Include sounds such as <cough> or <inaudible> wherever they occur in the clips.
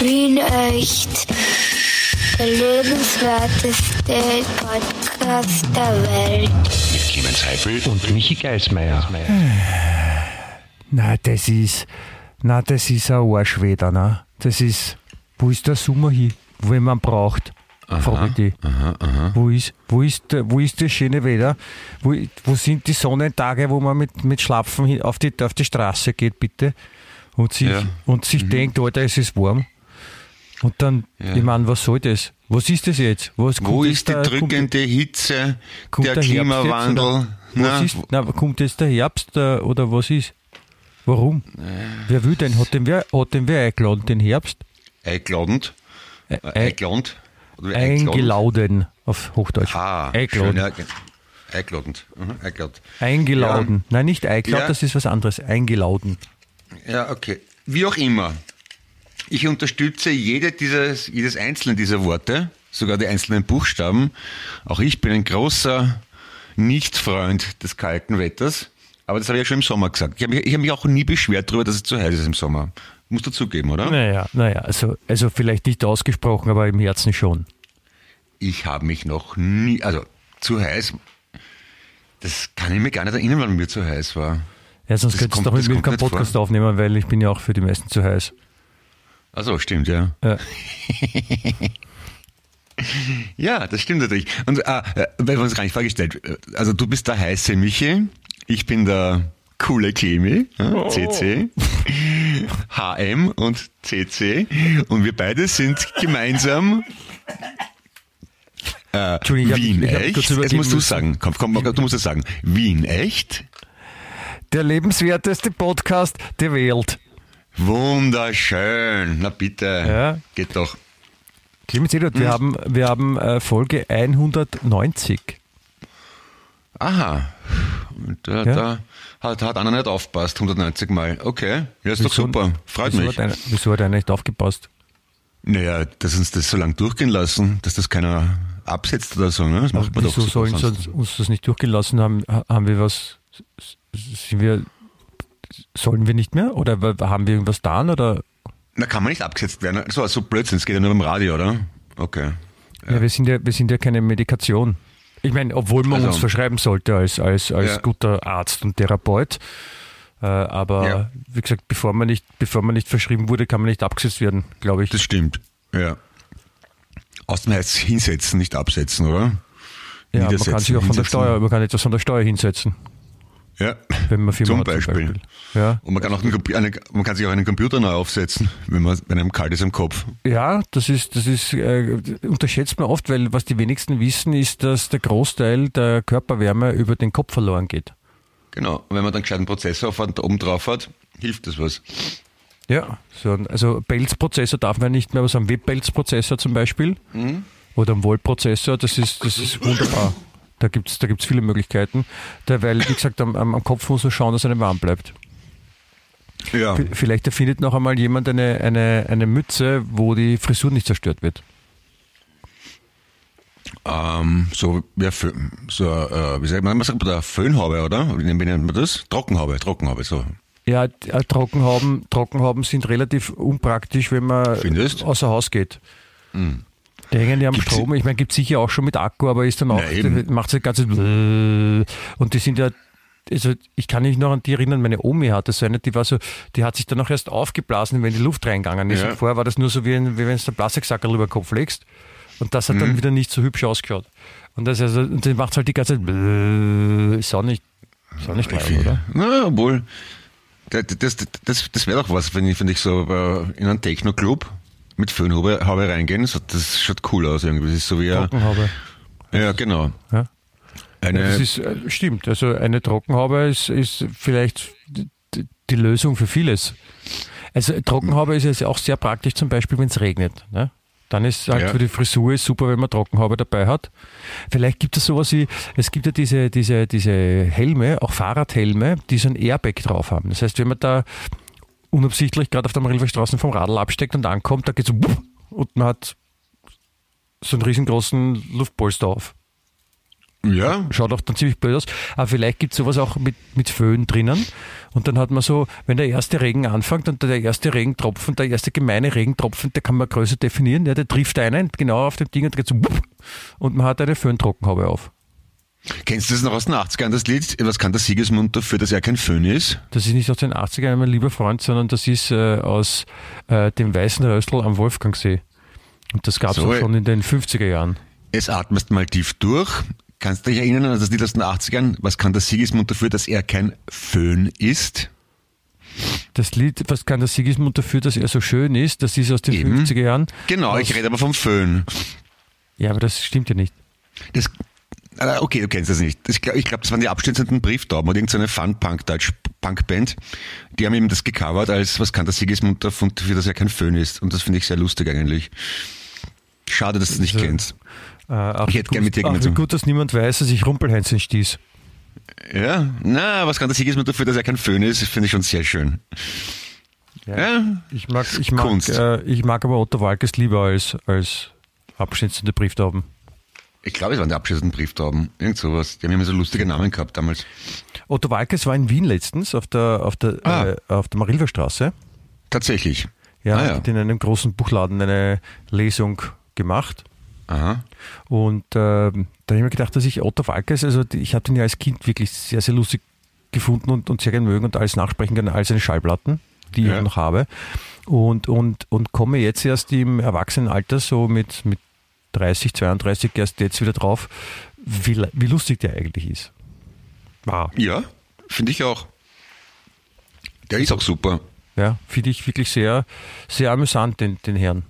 Wien echt. Der lebenswerteste Podcast der Welt. Mit Clemens Heifel und Michi Geismeier. Na, das ist, na, das ist ein Arschweder, ne? Das ist, wo ist der Sommer hin, wenn man braucht? Frage ich dich. Wo ist, wo ist, wo ist das schöne Wetter? Wo, wo sind die Sonnentage, wo man mit, mit Schlapfen hin- auf die, auf die Straße geht, bitte? Und sich, Ja. und sich denkt, Alter, es ist warm. Und dann, Ja. ich meine, was soll das? Was ist das jetzt? Was, Wo kommt ist die drückende Hitze, kommt der, der Klimawandel? oder? Na, ist, na, kommt jetzt der Herbst äh, oder was ist? Warum? Wer will denn? Hat den wer, hat den wer eingeladen, den Herbst? Eingladend? Ä- Äh, Ei- Eingladend? Oder eingeladen? Eingeladen auf Hochdeutsch. Ah, eingeladen. ja, Eingeladend. Mhm, eingeladen. Eingeladen. Nein, nicht eingeladen, Ja. das ist was anderes. Eingeladen. Ja, okay. Wie auch immer. Ich unterstütze jede dieses, jedes einzelne dieser Worte, sogar die einzelnen Buchstaben. Auch ich bin ein großer Nicht-Freund des kalten Wetters. Aber das habe ich ja schon im Sommer gesagt. Ich habe mich, ich habe mich auch nie beschwert darüber, dass es zu heiß ist im Sommer. Musst du zugeben, oder? Naja, naja, also, also vielleicht nicht ausgesprochen, aber im Herzen schon. Ich habe mich noch nie, also zu heiß, das kann ich mir gar nicht erinnern, wann mir zu heiß war. Ja, sonst könntest du doch mit mir keinen vor. Podcast aufnehmen, weil ich bin ja auch für die meisten zu heiß. Also stimmt, ja. Ja. <laughs> Ja, das stimmt natürlich. Und ah, äh, weil wir uns gar nicht vorgestellt. äh, Also du bist der heiße Michi, ich bin der coole Clemi, ja, CC, HM <laughs> und CC und wir beide sind gemeinsam äh, Wien hab echt. Jetzt übergeben musst du sagen, komm, komm, du musst es sagen. Wien echt? Der lebenswerteste Podcast der Welt. Wunderschön. Na bitte. Ja. Geht doch. Clemens Eduard, wir haben, wir haben äh, Folge 190. Aha. Und da, Ja. da hat, hat einer nicht aufpasst, 190 Mal. Okay, ja, ist doch Wieso- super. Freut wieso mich. Hat einer, wieso hat einer nicht aufgepasst? Naja, dass uns das so lange durchgehen lassen, dass das keiner absetzt oder so, ne? Das macht man doch Wieso super sollen sie uns, das nicht durchgelassen haben? Ha- Haben wir was? Sind wir, sollen wir nicht mehr? Oder haben wir irgendwas getan? Oder? Na, kann man nicht abgesetzt werden. So, so Blödsinn, es geht ja nur beim Radio, oder? Okay. Ja. wir, sind ja, wir sind ja keine Medikation. Ich meine, obwohl man Also- uns verschreiben sollte als, als, als Ja. guter Arzt und Therapeut. Äh, aber Ja. wie gesagt, bevor man, nicht, bevor man nicht verschrieben wurde, kann man nicht abgesetzt werden, glaube ich. Das stimmt. Ja. Außerdem heißt es hinsetzen, nicht absetzen, oder? ja, man kann sich auch von der. Steuer, man kann etwas von der Steuer hinsetzen, Ja. wenn man Firma Zum hat, Beispiel. Ja. Und man kann, auch einen, eine, man kann sich auch einen Computer neu aufsetzen, wenn, man, wenn einem kalt ist im Kopf. Ja, das ist, das ist, äh, unterschätzt man oft, weil was die wenigsten wissen, ist, dass der Großteil der Körperwärme über den Kopf verloren geht. Genau. Und wenn man dann einen gescheiten Prozessor auf- oben drauf hat, hilft das was. Ja. So, ein- also Pelzprozessor darf man nicht mehr, aber so ein Webpelzprozessor zum Beispiel oder ein Volt-Prozessor, das ist, das ist wunderbar. <laughs> Da gibt's da gibt's viele Möglichkeiten. Da, weil, wie gesagt, am, am Kopf muss man schauen, dass einem warm bleibt. Ja. Vielleicht erfindet noch einmal jemand eine, eine, eine Mütze, wo die Frisur nicht zerstört wird. Ähm, so, ja, so äh, wie sagt man, man sagt da Föhnhaube, oder? Wie nennt man das? Trockenhaube, Trockenhaube, so. Ja, äh, Trockenhauben, Trockenhauben sind relativ unpraktisch, wenn man Findest? außer Haus geht. Die hängen ja am Gibt's Strom. Ich meine, gibt sicher auch schon mit Akku, aber ist dann auch, eben. macht das ganze und die sind ja, also ich kann mich noch an die erinnern, meine Omi hatte so eine, die war so, die hat sich dann auch erst aufgeblasen, wenn die Luft reingegangen ist. Ja. Und vorher war das nur so, wie, ein, wie wenn du einen Plastiksackerl über den Kopf legst. Und das hat Mhm. dann wieder nicht so hübsch ausgeschaut. Und das also, und die macht halt die ganze Zeit, ist auch nicht, ist auch nicht Ich geil, oder? Na, obwohl, das, das, das, das wäre doch was, wenn ich, wenn ich so äh, in einen Techno-Club mit Föhnhaube Haube reingehen, so, das schaut cool aus irgendwie. Das ist so wie, ein- Trockenhaube. ja, genau. Ja. Eine, Ja, das ist, äh, stimmt. Also eine Trockenhaube ist, ist vielleicht die Lösung für vieles. Also Trockenhaube ist jetzt auch sehr praktisch, zum Beispiel, wenn es regnet. Ne? Dann ist halt Ja. für die Frisur ist super, wenn man Trockenhaube dabei hat. Vielleicht gibt es sowas wie, es gibt ja diese, diese, diese Helme, auch Fahrradhelme, die so ein Airbag drauf haben. Das heißt, wenn man da unabsichtlich gerade auf der Marilfer Straße vom Radl absteckt und ankommt, da geht so und man hat so einen riesengroßen Luftpolster auf. Ja. Schaut auch dann ziemlich blöd aus. Aber vielleicht gibt es sowas auch mit, mit Föhn drinnen. Und dann hat man so, wenn der erste Regen anfängt und der erste Regentropfen, der erste gemeine Regentropfen, der kann man größer definieren, ja, der trifft einen genau auf dem Ding und geht so und man hat eine Föhntrockenhaube auf. Kennst du das noch aus den 80ern, das Lied? Was kann der Sigismund dafür, dass er kein Föhn ist? Das ist nicht aus den 80ern, mein lieber Freund, sondern das ist äh, aus äh, dem Weißen Röstl am Wolfgangsee. Und das gab es So, auch schon in den 50er Jahren. Jetzt atmest mal tief durch. Kannst du dich erinnern an das Lied aus den 80ern? Was kann der Sigismund dafür, dass er kein Föhn ist? Das Lied, was kann der Sigismund dafür, dass er so schön ist, das ist aus den Eben. 50er Jahren. Genau, ich rede aber vom Föhn. Ja, aber das stimmt ja nicht. Das, äh, okay, du kennst das nicht. Das, ich glaube, glaub, das waren die abstützenden Brieftauben oder irgendeine Fun-Punk-Deutsch-Punk-Band. Die haben ihm das gecovert als, was kann der Sigismund dafür, dass er kein Föhn ist. Und das finde ich sehr lustig eigentlich. Schade, dass du es nicht Also, kennst. Äh, Ich hätte gern mit dir auch wie gut, dass niemand weiß, dass ich Rumpelheinzen stieß. Ja, na, was kann der Sigismund dafür, dass er kein Föhn ist, finde ich schon sehr schön. Ja, Ich mag, ich mag, Kunst. äh, ich mag aber Otto Walkes lieber als, als abschnitzende Brieftauben. Ich glaube, es waren die abschließenden Brieftauben. Irgend sowas. Die haben immer so lustige Namen gehabt damals. Otto Walkes war in Wien letztens auf der, auf der, Ah. äh, auf der Marilferstraße. Tatsächlich. Ja, Ah, ja. hat in einem großen Buchladen eine Lesung gemacht. Aha. Und äh, da habe ich mir gedacht, dass ich Otto Walkes, also ich habe den ja als Kind wirklich sehr, sehr lustig gefunden und, und sehr gern mögen und alles nachsprechen kann, all seine Schallplatten, die Ja. ich noch habe. Und, und, und komme jetzt erst im Erwachsenenalter, so mit, mit 30, 32, erst jetzt wieder drauf, wie, wie lustig der eigentlich ist. Wow. Ja, finde ich auch. Der ist auch super. Ja, finde ich wirklich sehr, sehr amüsant, den, den Herrn.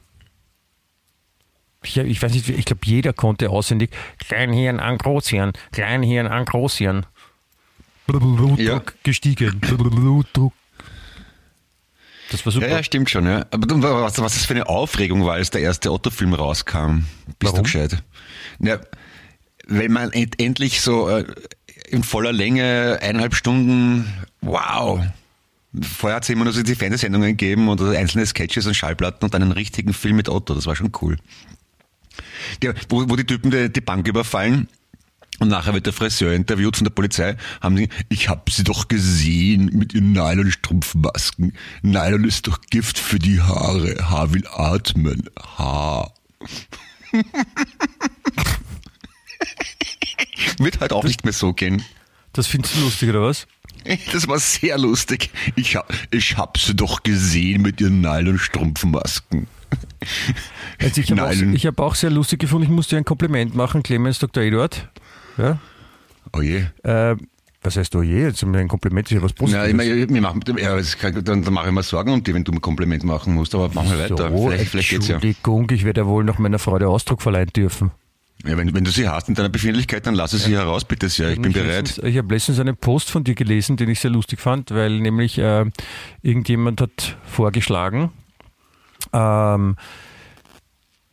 Ich, ich weiß nicht, ich glaube, jeder konnte auswendig Kleinhirn an Großhirn, Kleinhirn an Großhirn. Blutdruck Ja. gestiegen. Blutdruck. Das war super. Ja, ja, stimmt schon. Ja. Aber was, was das für eine Aufregung war, als der erste Otto-Film rauskam. Bist Warum? du gescheit? Ja, wenn man end, endlich so äh, in voller Länge eineinhalb Stunden, wow. Vorher hat es immer nur so die Fernsehsendungen gegeben und also einzelne Sketches und Schallplatten und einen richtigen Film mit Otto. Das war schon cool. Der, wo, wo die Typen die, die Bank überfallen und nachher wird der Friseur interviewt von der Polizei, haben sie, ich habe sie doch gesehen mit ihren Nylon-Strumpfmasken. Nylon ist doch Gift für die Haare. Haar will atmen. Haar. <laughs> wird halt auch nicht mehr so gehen. Das findest du lustig, oder was? Das war sehr lustig. Ich hab, ich hab sie doch gesehen mit ihren Nylon-Strumpfmasken. Also ich habe auch, hab auch sehr lustig gefunden, ich musste dir ein Kompliment machen, Clemens Dr. Eduard. Ja? Oh je. Äh, was heißt du je? Jetzt ein Kompliment ist ja was Ja, Positives. ich, mein, mir machen, ja, dann, dann mache ich mir Sorgen um dich, wenn du ein Kompliment machen musst, aber machen wir weiter. so, vielleicht vielleicht geht's ja. Entschuldigung, ich werde ja wohl noch meiner Freude Ausdruck verleihen dürfen. ja wenn, wenn du sie hast in deiner Befindlichkeit, dann lass es sie heraus, bitte sehr. Ich bin Ich bereit. Letztens, ich habe letztens einen Post von dir gelesen, den ich sehr lustig fand, weil nämlich äh, irgendjemand hat vorgeschlagen, ähm,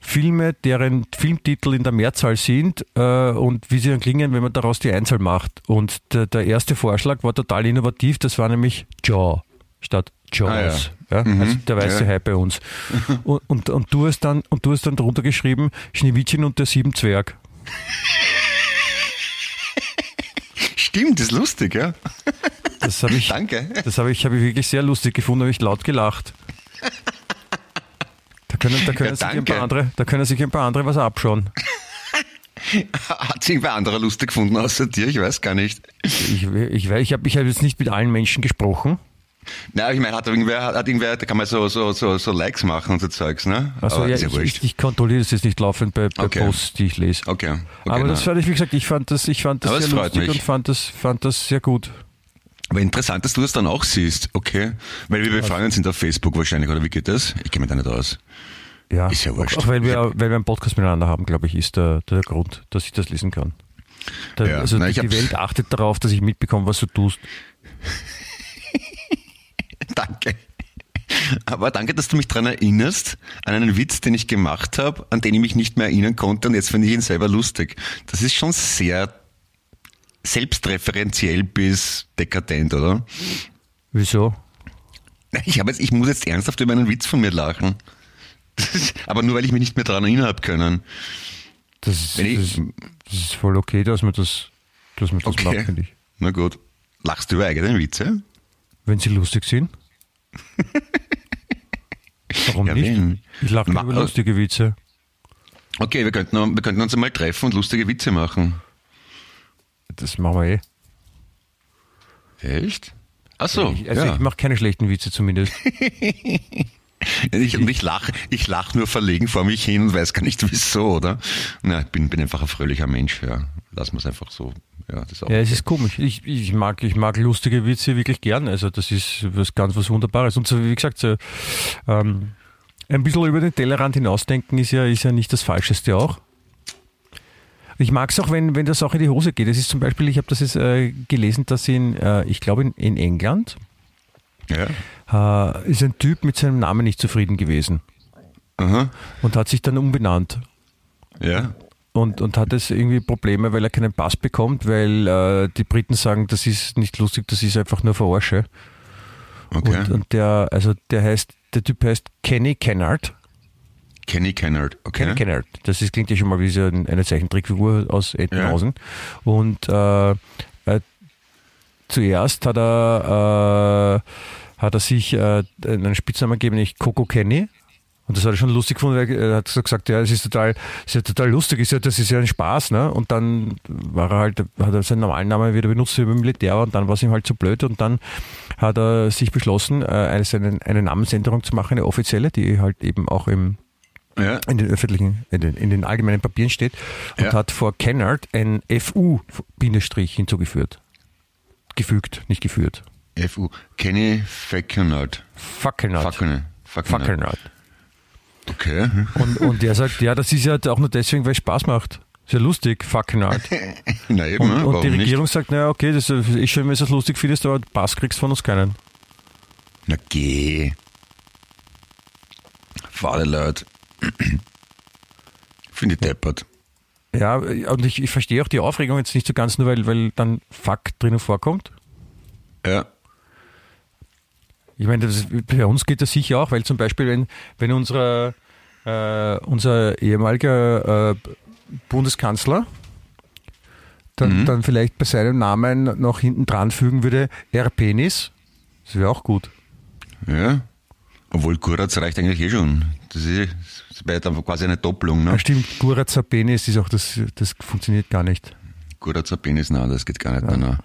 Filme, deren Filmtitel in der Mehrzahl sind äh, und wie sie dann klingen, wenn man daraus die Einzahl macht. Und der, der erste Vorschlag war total innovativ, das war nämlich Jaw statt Jaws. Ah, ja. ja. Also der weiße ja. Hai bei uns. <laughs> Und, und, und, du hast dann, und du hast dann drunter geschrieben, Schneewittchen und der Siebenzwerg. Stimmt, ist lustig, ja. Das habe ich, <laughs> Danke. Das habe ich, habe ich wirklich sehr lustig gefunden, habe ich laut gelacht. Da können, da, können Ja, sich ein paar andere, da können sich ein paar andere was abschauen. <laughs> Hat sich irgendwer anderer lustig gefunden außer dir? Ich weiß gar nicht. Ich, ich, ich habe ich hab jetzt nicht mit allen Menschen gesprochen. Na, ich meine, hat irgendwer, hat, irgendwer, da kann man so, so, so, so Likes machen und so Zeugs, ne? Also ja, ich, ich, ich kontrolliere das jetzt nicht laufend bei, bei Okay. Posts, die ich lese. Okay. okay Aber das na. fand ich, wie gesagt, ich fand das, ich fand das Aber sehr lustig mich. und fand das, fand das sehr gut. Aber interessant, dass du das dann auch siehst, okay? Weil wir befreundet sind auf Facebook wahrscheinlich, oder wie geht das? Ich kenne mich da nicht aus. Ja, Ist ja wurscht. Auch weil wir, weil wir einen Podcast miteinander haben, glaube ich, ist der, der Grund, dass ich das lesen kann. Da, Ja, also na, die, die Welt achtet darauf, dass ich mitbekomme, was du tust. <laughs> Danke. Aber danke, dass du mich daran erinnerst, an einen Witz, den ich gemacht habe, an den ich mich nicht mehr erinnern konnte und jetzt finde ich ihn selber lustig. Das ist schon sehr selbstreferenziell bis dekadent, oder? Wieso? Ich, habe jetzt, ich muss jetzt ernsthaft über einen Witz von mir lachen. Ist, aber nur, weil ich mich nicht mehr daran erinnern habe können. das, ist, ich- das, ist, das ist voll okay, dass man das, dass man das Okay. macht, finde ich. Na gut. Lachst du über eigene Witze? Wenn sie lustig sind. Warum Ja, nicht? wenn. Ich lache über lustige Witze. Okay, wir könnten, wir könnten uns einmal treffen und lustige Witze machen. Das machen wir eh. Echt? Ach so, ich, also ja. ich mache keine schlechten Witze zumindest. <laughs> <laughs> Ich, und ich lache ich lach nur verlegen vor mich hin und weiß gar nicht wieso, oder? Na, ich bin, bin einfach ein fröhlicher Mensch, ja. Lass wir es einfach so. Ja, das auch Ja, es ist komisch. Ich, ich, mag, ich mag lustige Witze wirklich gern. Also das ist was ganz was Wunderbares. Und so, wie gesagt, so, ähm, ein bisschen über den Tellerrand hinausdenken ist ja, ist ja nicht das Falscheste auch. Ich mag es auch, wenn, wenn das auch in die Hose geht. Es ist zum Beispiel, ich habe das jetzt äh, gelesen, dass in, äh, ich glaube in, in England Ja. äh, ist ein Typ mit seinem Namen nicht zufrieden gewesen Aha. und hat sich dann umbenannt. Ja. und, und hat jetzt irgendwie Probleme, weil er keinen Pass bekommt, weil äh, die Briten sagen, das ist nicht lustig, das ist einfach nur Verarsche. Okay. Und, und der, also der heißt, der Typ heißt Kenny Kennard. Kenny Kennard. Okay. Kenny Kennard. Das ist, klingt ja schon mal wie so ein- eine Zeichentrickfigur aus Ettenhausen. Und äh, äh, zuerst hat er, äh, hat er sich äh, einen Spitznamen gegeben, nämlich Coco Kenny. Und das hat er schon lustig gefunden, weil er hat so gesagt, ja, es ist total, es ist ja total lustig, ist ja, das ist ja ein Spaß, ne? Und dann war er halt, hat er seinen normalen Namen wieder benutzt wie beim Militär und dann war es ihm halt zu blöd und dann hat er sich beschlossen, äh, eine, eine Namensänderung zu machen, eine offizielle, die halt eben auch im, Ja. in den öffentlichen, in den, in den allgemeinen Papieren steht und Ja. hat vor Kennard ein FU-Bindestrich hinzugefügt. Gefügt, nicht geführt. FU. Kenny Fackenard. Fackenard. Fackenard. Okay. Und, und der sagt, ja, das ist ja auch nur deswegen, weil es Spaß macht. Ist ja lustig, Fackelnard. <laughs> Na eben, Und, ne? und die nicht? Regierung sagt, naja, okay, das ist schön, wenn du es lustig findest, aber Pass kriegst von uns keinen. Na geh. Fade Leute. Finde ich deppert. Ja, und ich, ich verstehe auch die Aufregung jetzt nicht so ganz, nur weil, weil dann Fuck drinnen vorkommt. Ja. Ich meine, das, bei uns geht das sicher auch, weil zum Beispiel, wenn, wenn unser, äh, unser ehemaliger äh, Bundeskanzler dann, dann vielleicht bei seinem Namen noch hinten dran fügen würde, R. Penis, das wäre auch gut. Ja. Obwohl Kuratz reicht eigentlich eh schon. Das ist, das wäre dann quasi eine Doppelung, Ja, ne? stimmt, Guratzer Penis ist auch, das, das funktioniert gar nicht. Kuratzer Penis, nein, das geht gar nicht mehr. nein.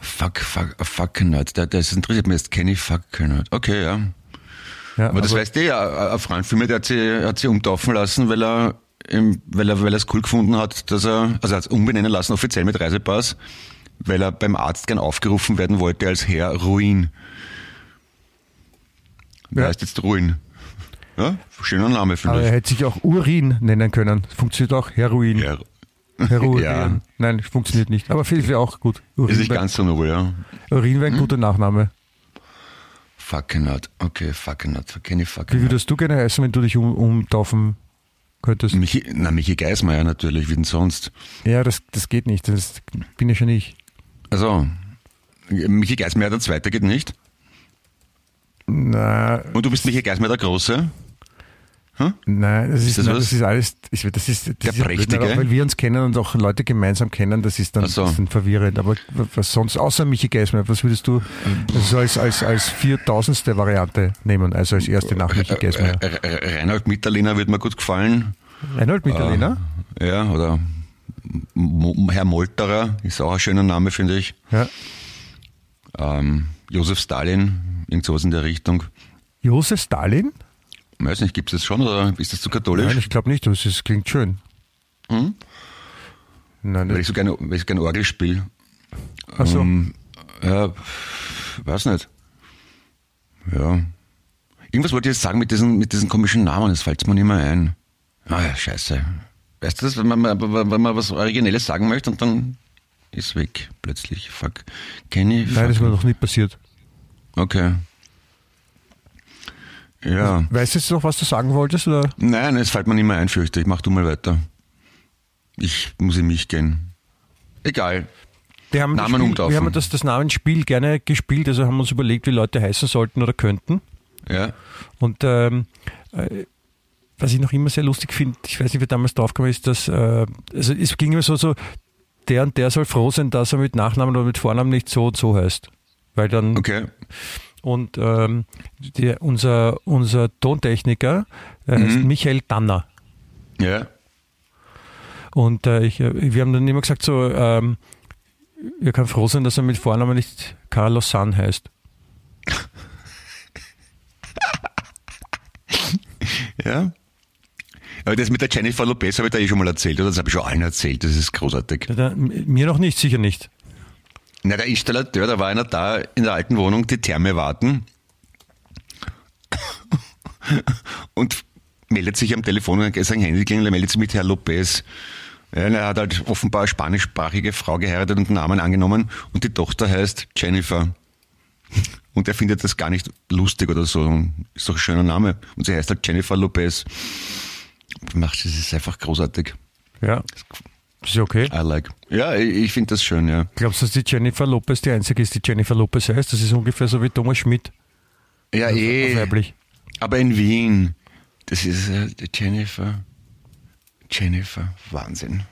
Fuck, fuck, Fuckernut. Das, das interessiert mich jetzt. Kenny Fuckernut. Okay, ja. Ja, Aber das weißt du ja, ein Freund von mir, der hat sie, hat sie umtaufen lassen, weil er, weil er, weil er es cool gefunden hat, dass er, also er hat es umbenennen lassen, offiziell mit Reisepass, weil er beim Arzt gern aufgerufen werden wollte als Herr Ruin. Der Ja. heißt jetzt Ruin. Ja, schöner Name, aber er finde hätte sich auch Urin nennen können. Funktioniert auch Heroin. ich. Ja, Heroin. <laughs> Ja. Nein, funktioniert nicht. Aber viel wäre auch gut. Urin ist nicht wäre ganz so nobel, ja. Urin wäre ein guter Nachname. Fuckernut. Okay, Fuckernut. Kenny Wie Fuckernut. würdest du gerne heißen, wenn du dich um, umtaufen könntest? Michi, na, Michi Geismeier natürlich, wie denn sonst? Ja, das, das geht nicht. Das bin ja schon ich. Also, Michi Geismeier der Zweite geht nicht. Na, Und du bist Michi Geismeier der Große? Nein, das ist, das nein, das ist alles. Ich, das ist, das Der ist ja blöd, Prächtige? aber weil wir uns kennen und auch Leute gemeinsam kennen, das ist dann, so. das ist dann verwirrend. Aber was sonst, außer Michi Geismeier, was würdest du also als, als, als viertausendste Variante nehmen, also als erste nach Michi Geismeier? Re- Re- Reinhold Mitterlehner wird mir gut gefallen. Reinhold Mitterlehner? Ja, oder Herr Molterer ist auch ein schöner Name, finde ich. Ja. Ähm, Josef Stalin, irgend sowas in der Richtung. Josef Stalin? Weiß nicht, gibt es das schon oder ist das zu katholisch? Nein, ich glaube nicht, aber es klingt schön. Hm? Nein, weil das, ich so gerne, weil ich so gerne Orgel spiele. ach so. Ähm, ja, weiß nicht. Ja. Irgendwas wollte ich jetzt sagen mit diesen, mit diesen komischen Namen, das fällt mir nicht mehr ein. Ah ja, scheiße. Weißt du das, wenn man, wenn man was Originelles sagen möchte und dann ist weg plötzlich. Fuck. Kenny? Nein, das ist mir noch nie passiert. Okay. Ja. Weißt du jetzt noch, was du sagen wolltest? Oder? Nein, es fällt mir nicht mehr ein, fürchte ich. Mach du mal weiter. Ich muss in mich gehen. Egal. Wir haben, Namen das Spiel, umtaufen. wir haben das, das Namensspiel gerne gespielt, also haben uns überlegt, wie Leute heißen sollten oder könnten. Ja. Und ähm, äh, was ich noch immer sehr lustig finde, ich weiß nicht, wie damals draufgekommen ist, dass, äh, also es ging immer so, so, der und der soll froh sein, dass er mit Nachnamen oder mit Vornamen nicht so und so heißt. Weil dann, Okay. Und ähm, der, unser, unser Tontechniker der heißt Michael Danner. Ja. Und äh, ich, äh, wir haben dann immer gesagt, so, ähm, wir können froh sein, dass er mit Vornamen nicht Carlos San heißt. <laughs> Ja. Aber das mit der Jennifer Lopez habe ich da eh schon mal erzählt, oder? Das habe ich schon allen erzählt, das ist großartig. Da, mir noch nicht, sicher nicht. Na, der Installateur, da war einer da in der alten Wohnung, die Therme warten. Und meldet sich am Telefon und sein Handy klingelt, er meldet sich mit Herr Lopez. Ja, er hat halt offenbar eine spanischsprachige Frau geheiratet und einen Namen angenommen und die Tochter heißt Jennifer. Und er findet das gar nicht lustig oder so. Ist doch ein schöner Name. Und sie heißt halt Jennifer Lopez. Macht, das ist einfach großartig. Ja. Ist ja okay. I like. Ja, ich, ich finde das schön, ja. Glaubst du, dass die Jennifer Lopez die einzige ist, die Jennifer Lopez heißt? Das ist ungefähr so wie Thomas Schmidt. Ja, Auf eh. weiblich. Aber in Wien, das ist äh, die Jennifer. Jennifer, Wahnsinn.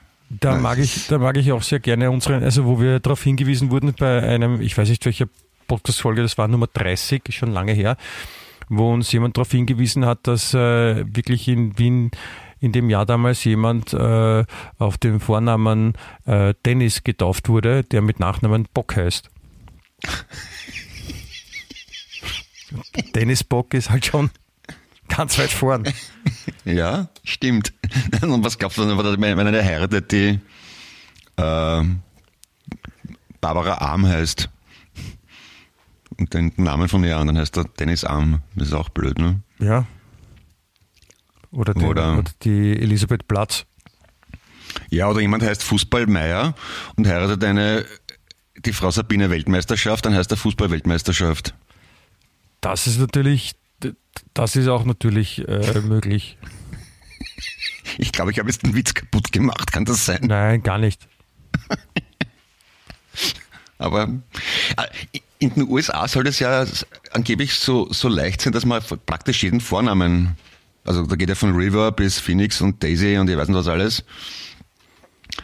Da Nein, mag ich, da mag ich auch sehr gerne unseren, also wo wir darauf hingewiesen wurden bei einem, ich weiß nicht welcher Podcast-Folge, das war Nummer 30, ist schon lange her, wo uns jemand darauf hingewiesen hat, dass äh, wirklich in Wien in dem Jahr damals jemand äh, auf dem Vornamen äh, Dennis getauft wurde, der mit Nachnamen Bock heißt. <laughs> Dennis Bock ist halt schon ganz weit vorn. Ja, stimmt. <laughs> Und was glaubst du, denn, wenn eine heiratet, die äh, Barbara Arm heißt? Und den Namen von ihr an, dann heißt er Dennis Arm. Das ist auch blöd, ne? Ja. Oder, den, Oder- oder die Elisabeth Platz. Ja, oder jemand heißt Fußballmeier und heiratet eine, die Frau Sabine Weltmeisterschaft, dann heißt er Fußball-Weltmeisterschaft. Das ist natürlich, das ist auch natürlich äh, möglich. Ich glaube, ich habe jetzt den Witz kaputt gemacht, kann das sein? Nein, gar nicht. <laughs> Aber äh, in den USA soll es ja angeblich so, so leicht sein, dass man praktisch jeden Vornamen, also da geht ja von River bis Phoenix und Daisy und ich weiß nicht was alles.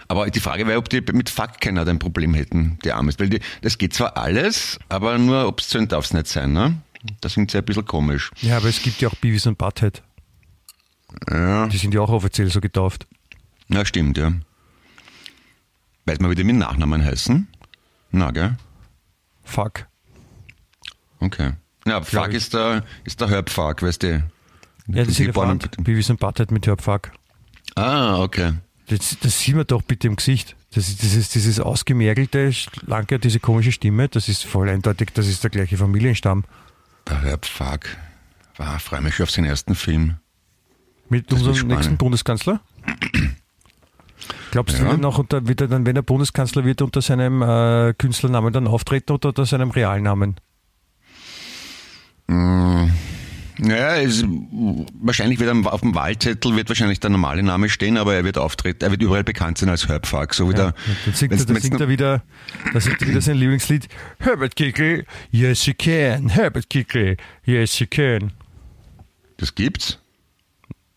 Aber die Frage wäre, ob die mit Fuck keiner ein Problem hätten, die Amis. Weil die, das geht zwar alles, aber nur obszön darf es nicht sein, ne? Das klingt ja ein bisschen komisch. Ja, aber es gibt ja auch Beavis und Butthead. Ja, Die sind ja auch offiziell so getauft. ja stimmt, ja. Weiß man, wie die mit Nachnamen heißen? Na, gell? Fuck. Okay. Ja, Fuck ist der, ist der Herbfuck, weißt du? Ja, die sind ja. Beavis und Butthead mit Herbfuck. Ah, okay. Das, das sieht man doch bitte im Gesicht. Das ist dieses, ausgemergelte, schlanke, diese komische Stimme, das ist voll eindeutig, das ist der gleiche Familienstamm. Der Herbfuck. Wow, freue mich auf seinen ersten Film. Mit Das unserem nächsten Bundeskanzler? Glaubst du, Ja. er noch unter, wird er dann, wenn er Bundeskanzler wird, unter seinem äh, Künstlernamen dann auftreten oder unter seinem Realnamen? Ja, es, wahrscheinlich wird auf dem Wahlzettel wird wahrscheinlich der normale Name stehen, aber er wird auftreten, er wird überall bekannt sein als Herbfuck. So wie Ja, der, dann singt, er, wenn's- dann wenn's singt er wieder, da singt er wieder sein Lieblingslied. Herbert Kickl, yes you can. Herbert Kickl, yes you can. das gibt's.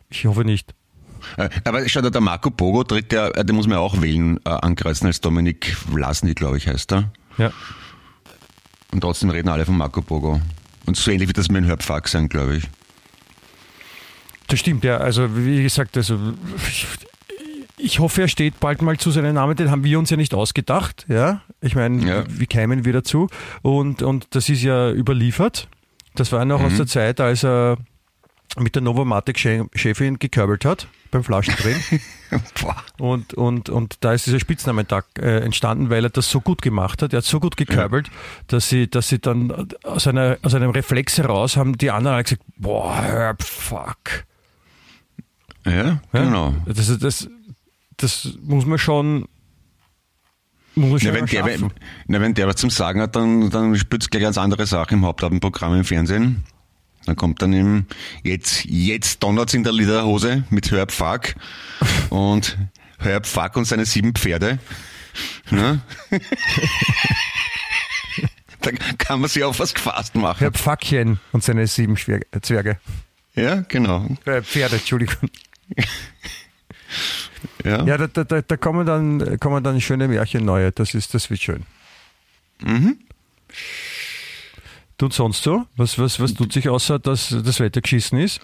Ich hoffe nicht. Äh, Aber schau, der Marco Pogo tritt ja, äh, den muss man auch wählen, äh, ankreuzen als Dominik Vlasny, glaube ich, heißt er. Ja. Und trotzdem reden alle von Marco Pogo. Und so ähnlich wird das mit dem Herbfuck sein, glaube ich. Das stimmt, ja. Also, wie gesagt, also, ich, hoffe, er steht bald mal zu seinem Namen. Den haben wir uns ja nicht ausgedacht. Ja. Ich meine, Ja. wie kämen wir dazu? Und, und das ist ja überliefert. Das war noch aus der Zeit, als er mit der Novomatic-Chefin gekörbelt hat beim Flaschendrehen. <laughs> Und, und, und da ist dieser Spitznamentag äh, entstanden, weil er das so gut gemacht hat. Er hat so gut gekörbelt, dass sie, dass sie dann aus, einer, aus einem Reflex heraus haben die anderen alle gesagt, boah, Herb, fuck. Ja, Ja? genau. Das, das, das muss man schon, muss Na, wenn, der, wenn, na, wenn der was zum Sagen hat, dann, dann spürt gleich ganz andere Sachen im Hauptabendprogramm im Fernsehen. Dann kommt dann im, jetzt, jetzt donnert's in der Liederhose mit Herb Fuck und Herb Fuck und seine sieben Pferde. Ne? <laughs> da kann man sich auf was gefasst machen. Herb Fuckchen und seine sieben Schwer- Zwerge. Ja, genau. Äh, Pferde, Entschuldigung. <laughs> Ja. Ja, da, da, da, da kommen, dann, kommen dann schöne Märchen neue. Das, ist, das wird schön. Mhm. Und sonst so? Was, was, was tut sich außer, dass das Wetter geschissen ist?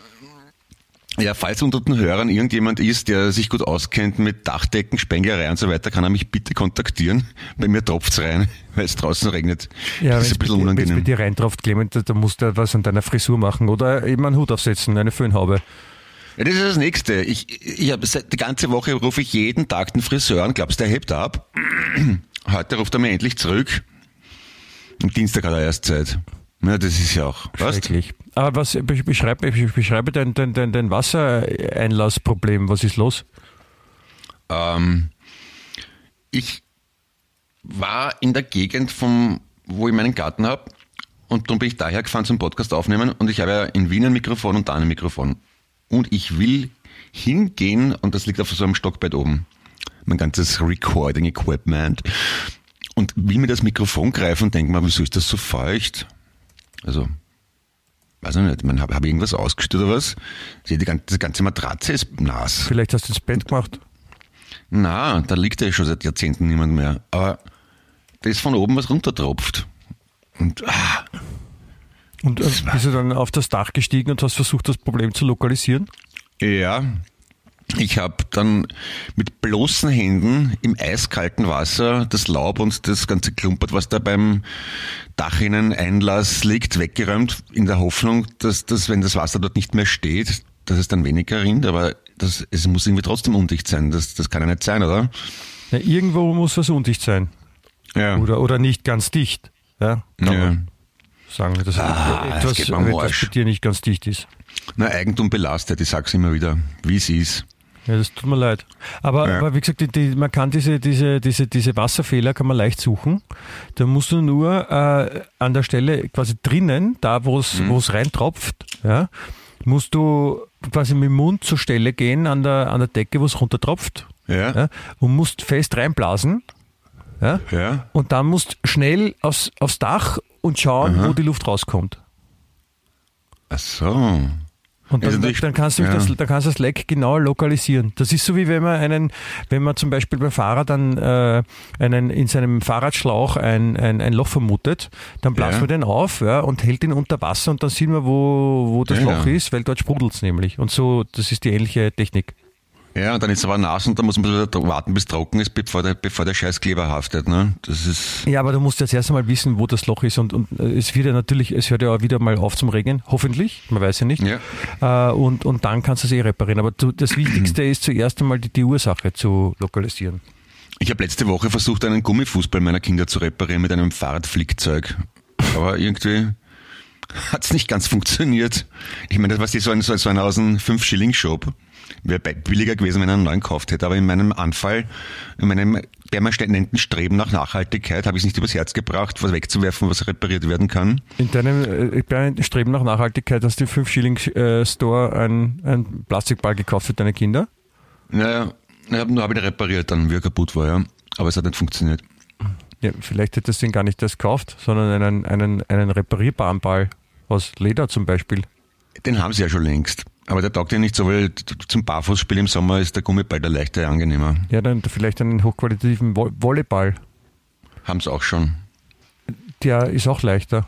Ja, falls unter den Hörern irgendjemand ist, der sich gut auskennt mit Dachdecken, Spenglerei und so weiter, kann er mich bitte kontaktieren. Bei mir tropft's rein, <laughs> weil es draußen regnet. Ja, das ist ein bisschen bei dir- wenn's bei unangenehm. dir reintropft, Clement, da, da musst du was an deiner Frisur machen oder eben einen Hut aufsetzen, eine Föhnhaube. Ja, das ist das Nächste. Ich, ich habe seit die ganze Woche rufe ich jeden Tag den Friseur an. Glaubst du, der hebt ab? <clears throat> Heute ruft er mir endlich zurück. Am Dienstag hat er erst Zeit. Ja, das ist ja auch. Was? Schrecklich. Aber was be- beschreibe, be- beschreibe dein, dein, dein, dein Wassereinlassproblem. Was ist los? Ähm, ich war in der Gegend, vom, wo ich meinen Garten habe. Und dann bin ich daher gefahren zum Podcast aufnehmen. Und ich habe ja in Wien ein Mikrofon und da ein Mikrofon. Und ich will hingehen, und das liegt auf so einem Stockbett oben. Mein ganzes Recording Equipment. Und will mir das Mikrofon greifen und denke mir, wieso ist das so feucht? Also, weiß ich nicht, man habe hab ich irgendwas ausgestört oder was? Die ganze, die ganze Matratze ist nass. Vielleicht hast du ins Bett gemacht. Na, da liegt ja schon seit Jahrzehnten niemand mehr. Aber da ist von oben was runtertropft. Und ah, Und äh, bist du dann auf das Dach gestiegen und hast versucht, das Problem zu lokalisieren? ja, ich habe dann mit bloßen Händen im eiskalten Wasser das Laub und das ganze Klumpert, was da beim Dachinneneinlass liegt, weggeräumt, in der Hoffnung, dass, dass wenn das Wasser dort nicht mehr steht, dass es dann weniger rinnt. Aber das, es muss irgendwie trotzdem undicht sein. Das, das kann ja nicht sein, oder? Ja, irgendwo muss was undicht sein. Ja. Oder, oder nicht ganz dicht. Ja, ja. sagen, dass Ah, das etwas, am etwas bei dir nicht ganz dicht ist. Na, Eigentum belastet, ich sag's immer wieder, wie es ist. Ja, das tut mir leid. Aber, Ja. aber wie gesagt, die, die, man kann diese, diese, diese, diese Wasserfehler kann man leicht suchen. Da musst du nur äh, an der Stelle quasi drinnen, da wo es Mhm. reintropft, ja, musst du quasi mit dem Mund zur Stelle gehen an der, an der Decke, wo es runtertropft Ja, ja, und musst fest reinblasen. Ja, ja. und dann musst schnell aufs, aufs Dach und schauen, wo die Luft rauskommt. Ach so. Und Also dann, durch- dann, kannst du ja. das, dann kannst du das Leck genau lokalisieren. Das ist so wie wenn man einen, wenn man zum Beispiel beim Fahrrad dann äh, einen in seinem Fahrradschlauch ein, ein, ein Loch vermutet, dann bläst Ja. man den auf ja, und hält ihn unter Wasser und dann sieht man, wo, wo das Ja, Loch ja. ist, weil dort sprudelt es nämlich. Und so, das ist die ähnliche Technik. Ja, und dann ist es aber nass und dann muss man wieder warten, bis es trocken ist, bevor der, bevor der scheiß Kleber haftet. Ne? Das ist. Ja, aber du musst jetzt erst einmal wissen, wo das Loch ist und, und äh, es wird ja natürlich, es hört ja auch wieder mal auf zum Regnen, hoffentlich, man weiß ja nicht. Ja. Äh, und, und dann kannst du es eh reparieren. Aber du, das Wichtigste ist zuerst einmal die, die Ursache zu lokalisieren. Ich habe letzte Woche versucht, einen Gummifußball meiner Kinder zu reparieren mit einem Fahrradflickzeug. Aber irgendwie hat es nicht ganz funktioniert. Ich meine, das war so ein, so so ein aus einem 5-Schilling-Shop. Wäre billiger gewesen, wenn er einen neuen gekauft hätte. Aber in meinem Anfall, in meinem permanenten Streben nach Nachhaltigkeit habe ich es nicht übers Herz gebracht, was wegzuwerfen, was repariert werden kann. In deinem äh, Streben nach Nachhaltigkeit hast du im 5-Schilling-Store ein, ein Plastikball gekauft für deine Kinder. Naja, ich habe nur hab ihn repariert dann, wie er kaputt war, ja. Aber es hat nicht funktioniert. Ja, vielleicht hättest du ihn gar nicht das gekauft, sondern einen, einen, einen reparierbaren Ball aus Leder zum Beispiel. Den haben sie ja schon längst. Aber der taugt ja nicht so, weil zum Barfußspiel im Sommer ist der Gummiball der leichter angenehmer. Ja, dann vielleicht einen hochqualitativen Vo- Volleyball. Haben sie auch schon. Der ist auch leichter.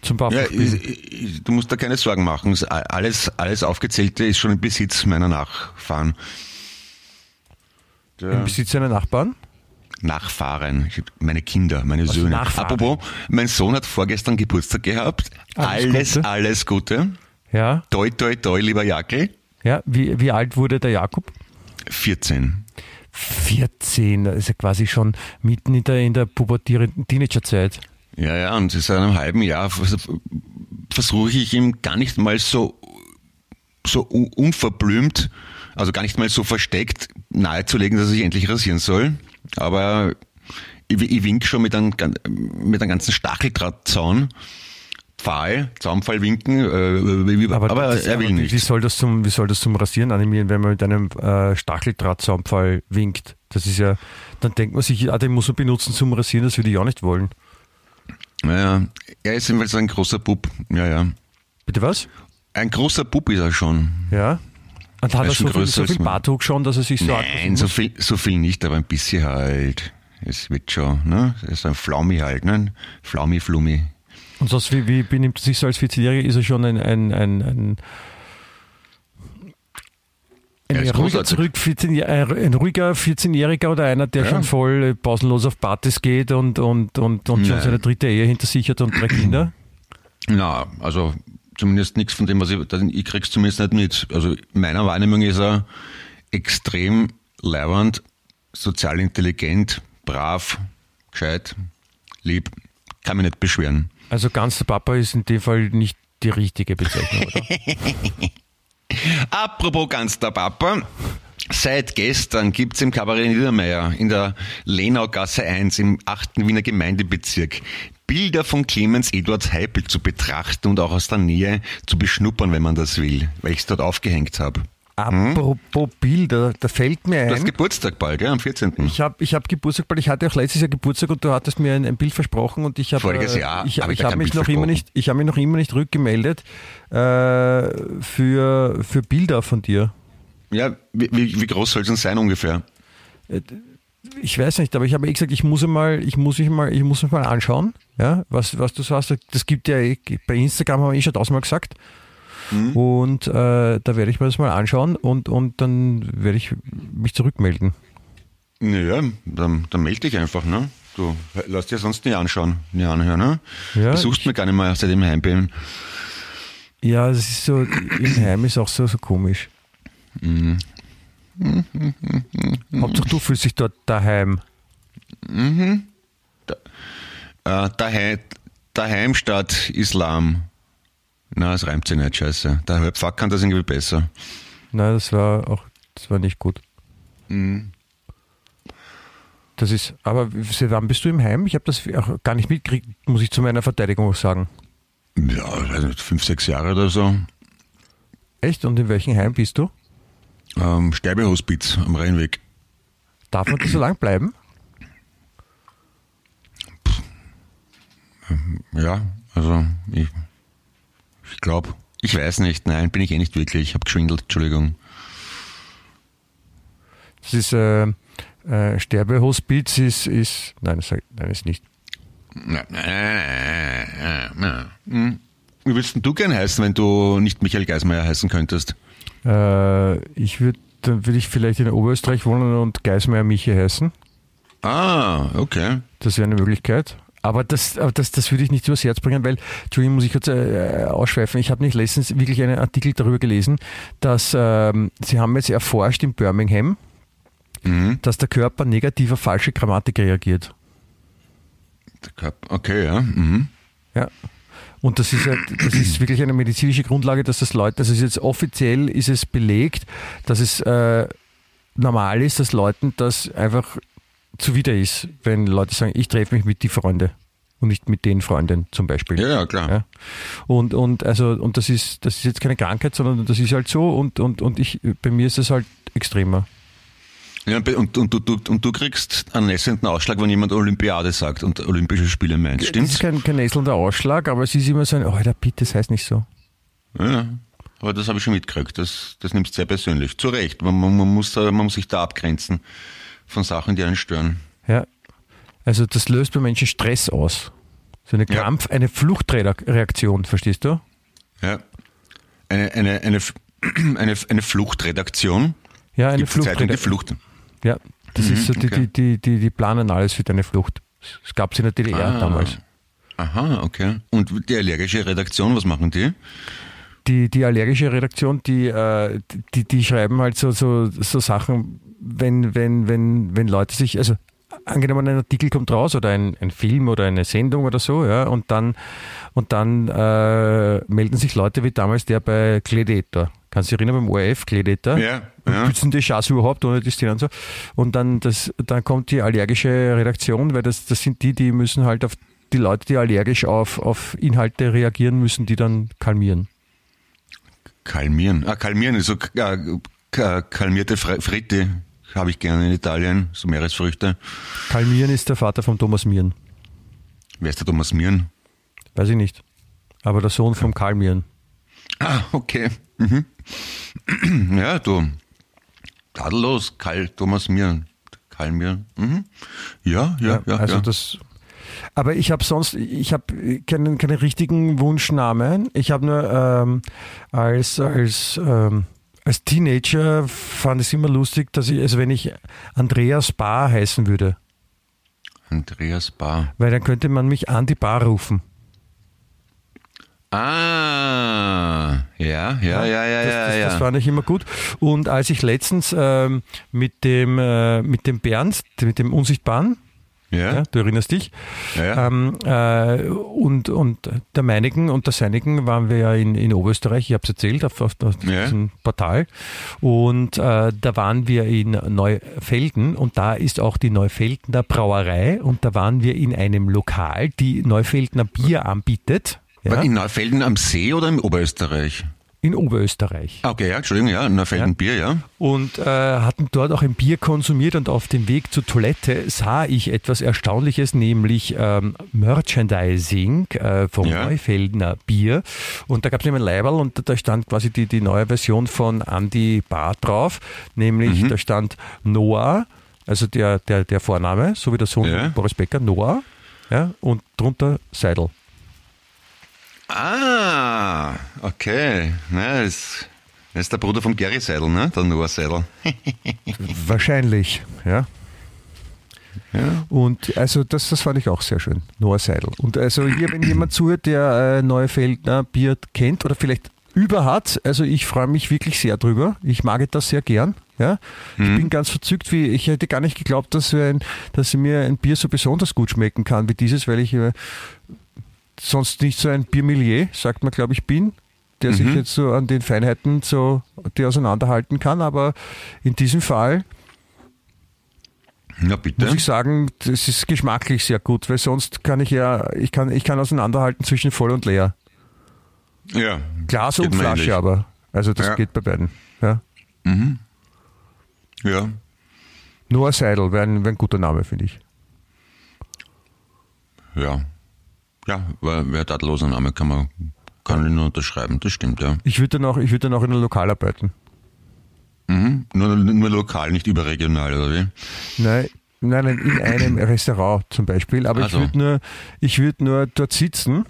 Zum Ja, Barfußspielen. ich, ich, du musst da keine Sorgen machen. Es- Alles, alles Aufgezählte ist schon im Besitz meiner Nachfahren. Im Der Besitz einer Nachbarn? Nachfahren, meine Kinder, meine Söhne. Nachfahren. Apropos, mein Sohn hat vorgestern Geburtstag gehabt. Alles Alles, Gute. alles Gute. Ja. Toi, toi, toi, lieber Jackel. ja. Wie, wie alt wurde der Jakob? 14. 14, da ist er quasi schon mitten in der, in der pubertierenden Teenagerzeit. Ja, ja, und seit einem halben Jahr vers- versuche ich ihm gar nicht mal so, so un- unverblümt, also gar nicht mal so versteckt nahezulegen, dass sich endlich rasieren soll. Aber ich, ich wink schon mit einem, mit einem ganzen Stacheldrahtzaun. Pfahl, Zaunpfahl winken, äh, aber, das- er will wie- nicht. Wie soll, das zum, wie soll das zum Rasieren animieren, wenn man mit einem äh, Stacheldrahtzaunpfahl winkt? Das ist ja, dann denkt man sich, ah, den muss man benutzen zum Rasieren, das würde ich auch nicht wollen. Naja, er ist jedenfalls ein großer Bub. Ja, ja. Bitte was? Ein großer Bub ist er schon. Ja. Und hat Er er so viel, so viel. Bartwuchs schon, dass er sich so Nein, so viel, so viel nicht, aber ein bisschen halt. Es wird schon, ne? Es ist ein Flaumi halt, ne? Flaumi, Flumi. Und sonst, wie, wie benimmt er sich so als 14-Jähriger? Ist er schon ein, ein, ein, ein, ein, ist ruhiger, zurück 14, ein ruhiger 14-Jähriger oder einer, der Ja. schon voll äh, pausenlos auf Partys geht und, und, und, und schon seine dritte Ehe hinter sich hat und drei Kinder? Na, also zumindest nichts von dem, was ich, ich krieg's zumindest nicht mit. Also meiner Wahrnehmung ist er extrem leibernd, sozial intelligent, brav, gescheit, lieb, kann mich nicht beschweren. Also ganz der Papa ist in dem Fall nicht die richtige Bezeichnung, oder? <laughs> Apropos ganz der Papa. Seit gestern gibt's im Kabarett Niedermeyer in der Lenaugasse 1 im 8. Wiener Gemeindebezirk Bilder von Clemens Eduard Heipel zu betrachten und auch aus der Nähe zu beschnuppern, wenn man das will, weil ich's dort aufgehängt habe. Apropos Bilder, da fällt mir Du hast ein, Geburtstag bald, ja, am 14. ich habe ich hab Geburtstag, weil ich hatte auch letztes Jahr Geburtstag und du hattest mir ein, ein Bild versprochen und ich habe Voriges äh, Jahr ich, habe ich ich da habe mich noch immer nicht, ich habe mich noch immer nicht rückgemeldet äh, für für Bilder von dir. Ja, wie, wie, groß soll es denn sein ungefähr? Ich weiß nicht, aber ich habe eh gesagt, ich muss mal, ich muss mich mal, ich muss mich mal anschauen, ja, was, was du so hast. Das gibt ja eh, bei Instagram haben wir eh schon tausendmal gesagt. Mhm. Und äh, da werde ich mir das mal anschauen und, und dann werde ich mich zurückmelden. Naja, dann, dann melde dich einfach, ne? Du lass dir sonst nicht anschauen, nicht anhören, ne? Ja, Besuchst mir gar nicht mehr, seitdem ich heim bin. Ja, das ist so, im Heim ist auch so, so komisch. Mhm. Hauptsache du fühlst dich dort daheim. Äh, daheim, daheim statt Islam. Na, es reimt sich nicht, scheiße. Der Halbfuck kann das irgendwie besser. Nein, das war auch, das war nicht gut. Mhm. Das ist, aber wann bist du im Heim? Ich habe das auch gar nicht mitgekriegt, muss ich zu meiner Verteidigung sagen. Ja, ich weiß nicht, fünf, sechs Jahre oder so. Echt? Und in welchem Heim bist du? Ähm, Sterbehospiz am Rheinweg. Darf man da so lang bleiben? Ja, also ich, ich glaube, ich weiß nicht, nein, bin ich eh nicht wirklich. Ich habe geschwindelt, Entschuldigung. Das ist äh, äh, Sterbehospiz ist, ist nein, das nein, ist nicht. Nein, nein, nein, nein, nein. Hm. Wie würdest du gern heißen, wenn du nicht Michael Geismeier heißen könntest? Äh, ich würde, dann würde ich vielleicht in Oberösterreich wohnen und Geismeier Michi heißen. Ah, okay. Das wäre eine Möglichkeit. Aber das, aber das, das würde ich nicht übers Herz bringen, weil, Entschuldigung, muss ich kurz äh, ausschweifen. Ich habe nicht letztens wirklich einen Artikel darüber gelesen, dass ähm, sie haben jetzt erforscht in Birmingham, Mhm. dass der Körper negativ auf falsche Grammatik reagiert. Der Körper- Okay, ja. Mhm. Ja. Und das ist, ja- das ist wirklich eine medizinische Grundlage, dass das Leute, das ist jetzt offiziell ist es belegt, dass es äh, normal ist, dass Leuten das einfach zuwider ist, wenn Leute sagen, ich treffe mich mit die Freunde und nicht mit den Freunden zum Beispiel. Ja, ja, klar. Ja. Und, und, also, und das ist, das ist jetzt keine Krankheit, sondern das ist halt so und, und, und ich, bei mir ist es halt extremer. Ja, und, und, du, du, und du kriegst einen nässenden Ausschlag, wenn jemand Olympiade sagt und Olympische Spiele meint, Das ist stimmt's? kein, kein näselnder Ausschlag, aber es ist immer so ein, oh, bitte, das heißt nicht so. Ja, aber das habe ich schon mitgekriegt. Das, das nimmst du sehr persönlich. Zu Recht. Man, man, man, muss, man muss sich da abgrenzen von Sachen, die einen stören. Ja. Also das löst bei Menschen Stress aus. So eine Ja. Krampf, eine Fluchtreaktion, verstehst du? Ja. Eine, eine, eine, <clears throat> eine, eine Fluchtredaktion. Ja, eine die Fluchtreaktion. Flucht. Ja, das ist so, die, okay. die, die, die, planen alles für deine Flucht. Das gab es in der DDR Ah. damals. Aha, okay. Und die allergische Redaktion, was machen die? Die, die allergische Redaktion, die, äh, die, die schreiben halt so, so, so Sachen, wenn, wenn, wenn, wenn Leute sich, also angenommen ein Artikel kommt raus oder ein, ein Film oder eine Sendung oder so, ja, und dann, und dann äh, melden sich Leute wie damals der bei Gladiator. Kannst du dich erinnern beim ORF, Gladiator? Ja, ja. Bützen die Chance überhaupt ohne die Szene und so. Und dann, das, dann kommt die allergische Redaktion, weil das, das sind die, die müssen halt auf die Leute, die allergisch auf, auf Inhalte reagieren, müssen die dann kalmieren. Kalmieren. Ah, kalmieren ist so äh, ka- kalmierte Fre- Fritte. Habe ich gerne in Italien, so Meeresfrüchte. Kalmieren ist der Vater von Thomas Mieren. Wer ist der Thomas Mieren? Weiß ich nicht. Aber der Sohn vom Karl Mieren. Ah, okay. Mhm. <clears throat> Ja, du. Tadellos, Karl Thomas Mirn. Karl Mirn. Mhm. Ja, ja, ja. also ja. das. Aber ich habe sonst, ich habe keinen, keinen richtigen Wunschnamen. Ich habe nur ähm, als, als, ähm, als Teenager fand ich es immer lustig, dass ich, also wenn ich Andreas Bar heißen würde, Andreas Bar. weil dann könnte man mich an die Bar rufen. Ah, ja, ja, ja, ja, das, ja, das, ja. das fand ich immer gut. Und als ich letztens ähm, mit dem äh, mit dem Bernd, mit dem Unsichtbaren, ja, ja, du erinnerst dich, ja, ja. ähm, äh, und, und der meinigen und der seinigen waren wir ja in, in Oberösterreich, ich habe es erzählt, auf, auf, auf diesem Portal. Und äh, da waren wir in Neufelden und da ist auch die Neufeldener Brauerei und da waren wir in einem Lokal, die Neufeldener Bier anbietet. In Neufelden am See oder im Oberösterreich? In Oberösterreich. Ah, Okay, ja, Entschuldigung, ja, Neufelden Bier, ja. und äh, hatten dort auch ein Bier konsumiert und auf dem Weg zur Toilette sah ich etwas Erstaunliches, nämlich ähm, Merchandising äh, vom Ja. Neufeldener Bier und da gab es nämlich ein Leiberl und da stand quasi die, die neue Version von Andy Bar drauf, nämlich Mhm. da stand Noah, also der, der, der Vorname, so wie der Sohn Ja. Boris Becker, Noah, ja, und drunter Seidel. Ah, okay. Na, das, das ist der Bruder von Gary Seidel, ne? Der Noah Seidel. <laughs> Wahrscheinlich, ja. Ja. Und also das, das fand ich auch sehr schön, Noah Seidel. Und also hier, wenn jemand zuhört, der äh, Neufeldner Bier kennt oder vielleicht über hat, also ich freue mich wirklich sehr drüber. Ich mag das sehr gern. Ja, ich bin ganz verzückt, wie ich hätte gar nicht geglaubt, dass, ein, dass mir ein Bier so besonders gut schmecken kann wie dieses, weil ich äh, sonst nicht so ein Biermilier, sagt man, glaube ich, bin, der sich jetzt so an den Feinheiten so die auseinanderhalten kann. Aber in diesem Fall Na bitte. muss ich sagen, das ist geschmacklich sehr gut, weil sonst kann ich ja, ich kann, ich kann auseinanderhalten zwischen voll und leer. ja. Glas und Flasche aber. Also das Ja. geht bei beiden. Ja. Ja. Noah Seidel wäre ein, wär ein guter Name, finde ich. Ja. Ja, wär ein tadelloser Name, kann man, kann ich nur unterschreiben, das stimmt, ja. Ich würde dann, auch- ich würd dann auch in einem Lokal arbeiten. Mhm. Nur, nur lokal, nicht überregional, oder wie? Nein, nein, nein in einem <clears throat> Restaurant zum Beispiel. Aber Ach ich würde nur, ich würd nur dort sitzen.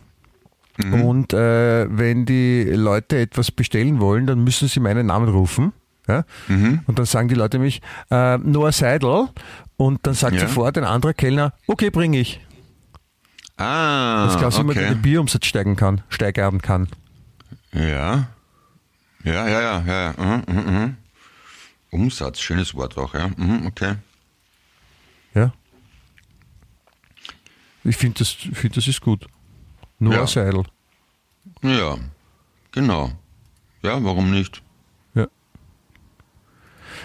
Mhm. Und äh, wenn die Leute etwas bestellen wollen, dann müssen sie meinen Namen rufen. Ja? Mhm. Und dann sagen die Leute mich, äh, Noah Seidel. Und dann sagt Ja. sofort ein anderer Kellner, okay, bringe ich. Ah, Das Glas, wie man okay. den Bierumsatz steigen kann, steigern kann. Ja. Ja, ja, ja, ja. Mhm, mhm, mhm. Umsatz, schönes Wort auch, ja. Mhm, okay. Ja. Ich finde, das, find, das ist gut. Noah Ja. Seidel. Ja, genau. Ja, warum nicht? Ja.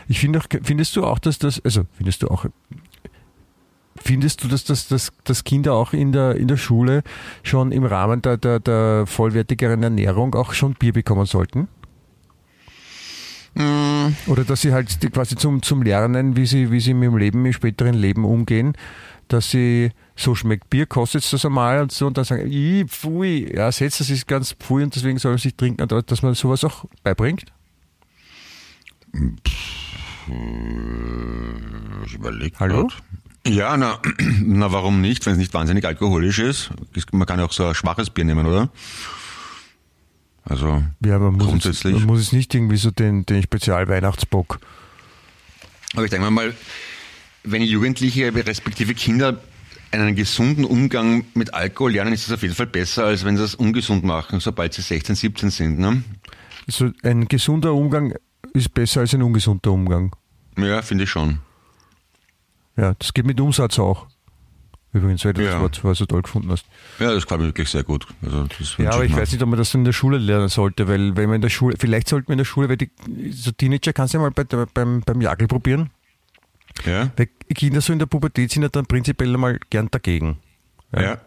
Ich finde auch, findest du auch, dass das, also findest du auch, findest du, dass, das, dass, dass Kinder auch in der, in der Schule schon im Rahmen der, der, der vollwertigeren Ernährung auch schon Bier bekommen sollten? Mm, Oder dass sie halt quasi zum, zum Lernen, wie sie, wie sie mit dem Leben, im späteren Leben umgehen, dass sie so schmeckt Bier, kostet das einmal und so und dann sagen, "Ih, pfui, ja, setz, das ist ganz pfui und deswegen soll man sich trinken, und dass man sowas auch beibringt? ich überlege Hallo? grad. Ja, na, <clears throat> na, warum nicht, wenn es nicht wahnsinnig alkoholisch ist? Man kann ja auch so ein schwaches Bier nehmen, oder? Also, Ja, man muss, jetzt, Grundsätzlich. man muss jetzt nicht irgendwie so den, den Spezial-Weihnachtsbock. aber ich denke mal, wenn Jugendliche respektive Kinder einen gesunden Umgang mit Alkohol lernen, ist es auf jeden Fall besser, als wenn sie es ungesund machen, sobald sie 16, 17 sind. Ne? So ein gesunder Umgang ist besser als ein ungesunder Umgang. Ja, finde ich schon. Ja, das geht mit Umsatz auch. Übrigens, weil du Ja. das Wort so toll gefunden hast. Ja, das glaube ich wirklich sehr gut. Also, Ja, aber ich weiß nicht, ob man das in der Schule lernen sollte, weil wenn man in der Schule, vielleicht sollte man in der Schule, weil die, so Teenager kannst du ja mal bei, beim, beim Jagel probieren. Ja, Weil Kinder so in der Pubertät sind ja dann prinzipiell einmal gern dagegen. ja.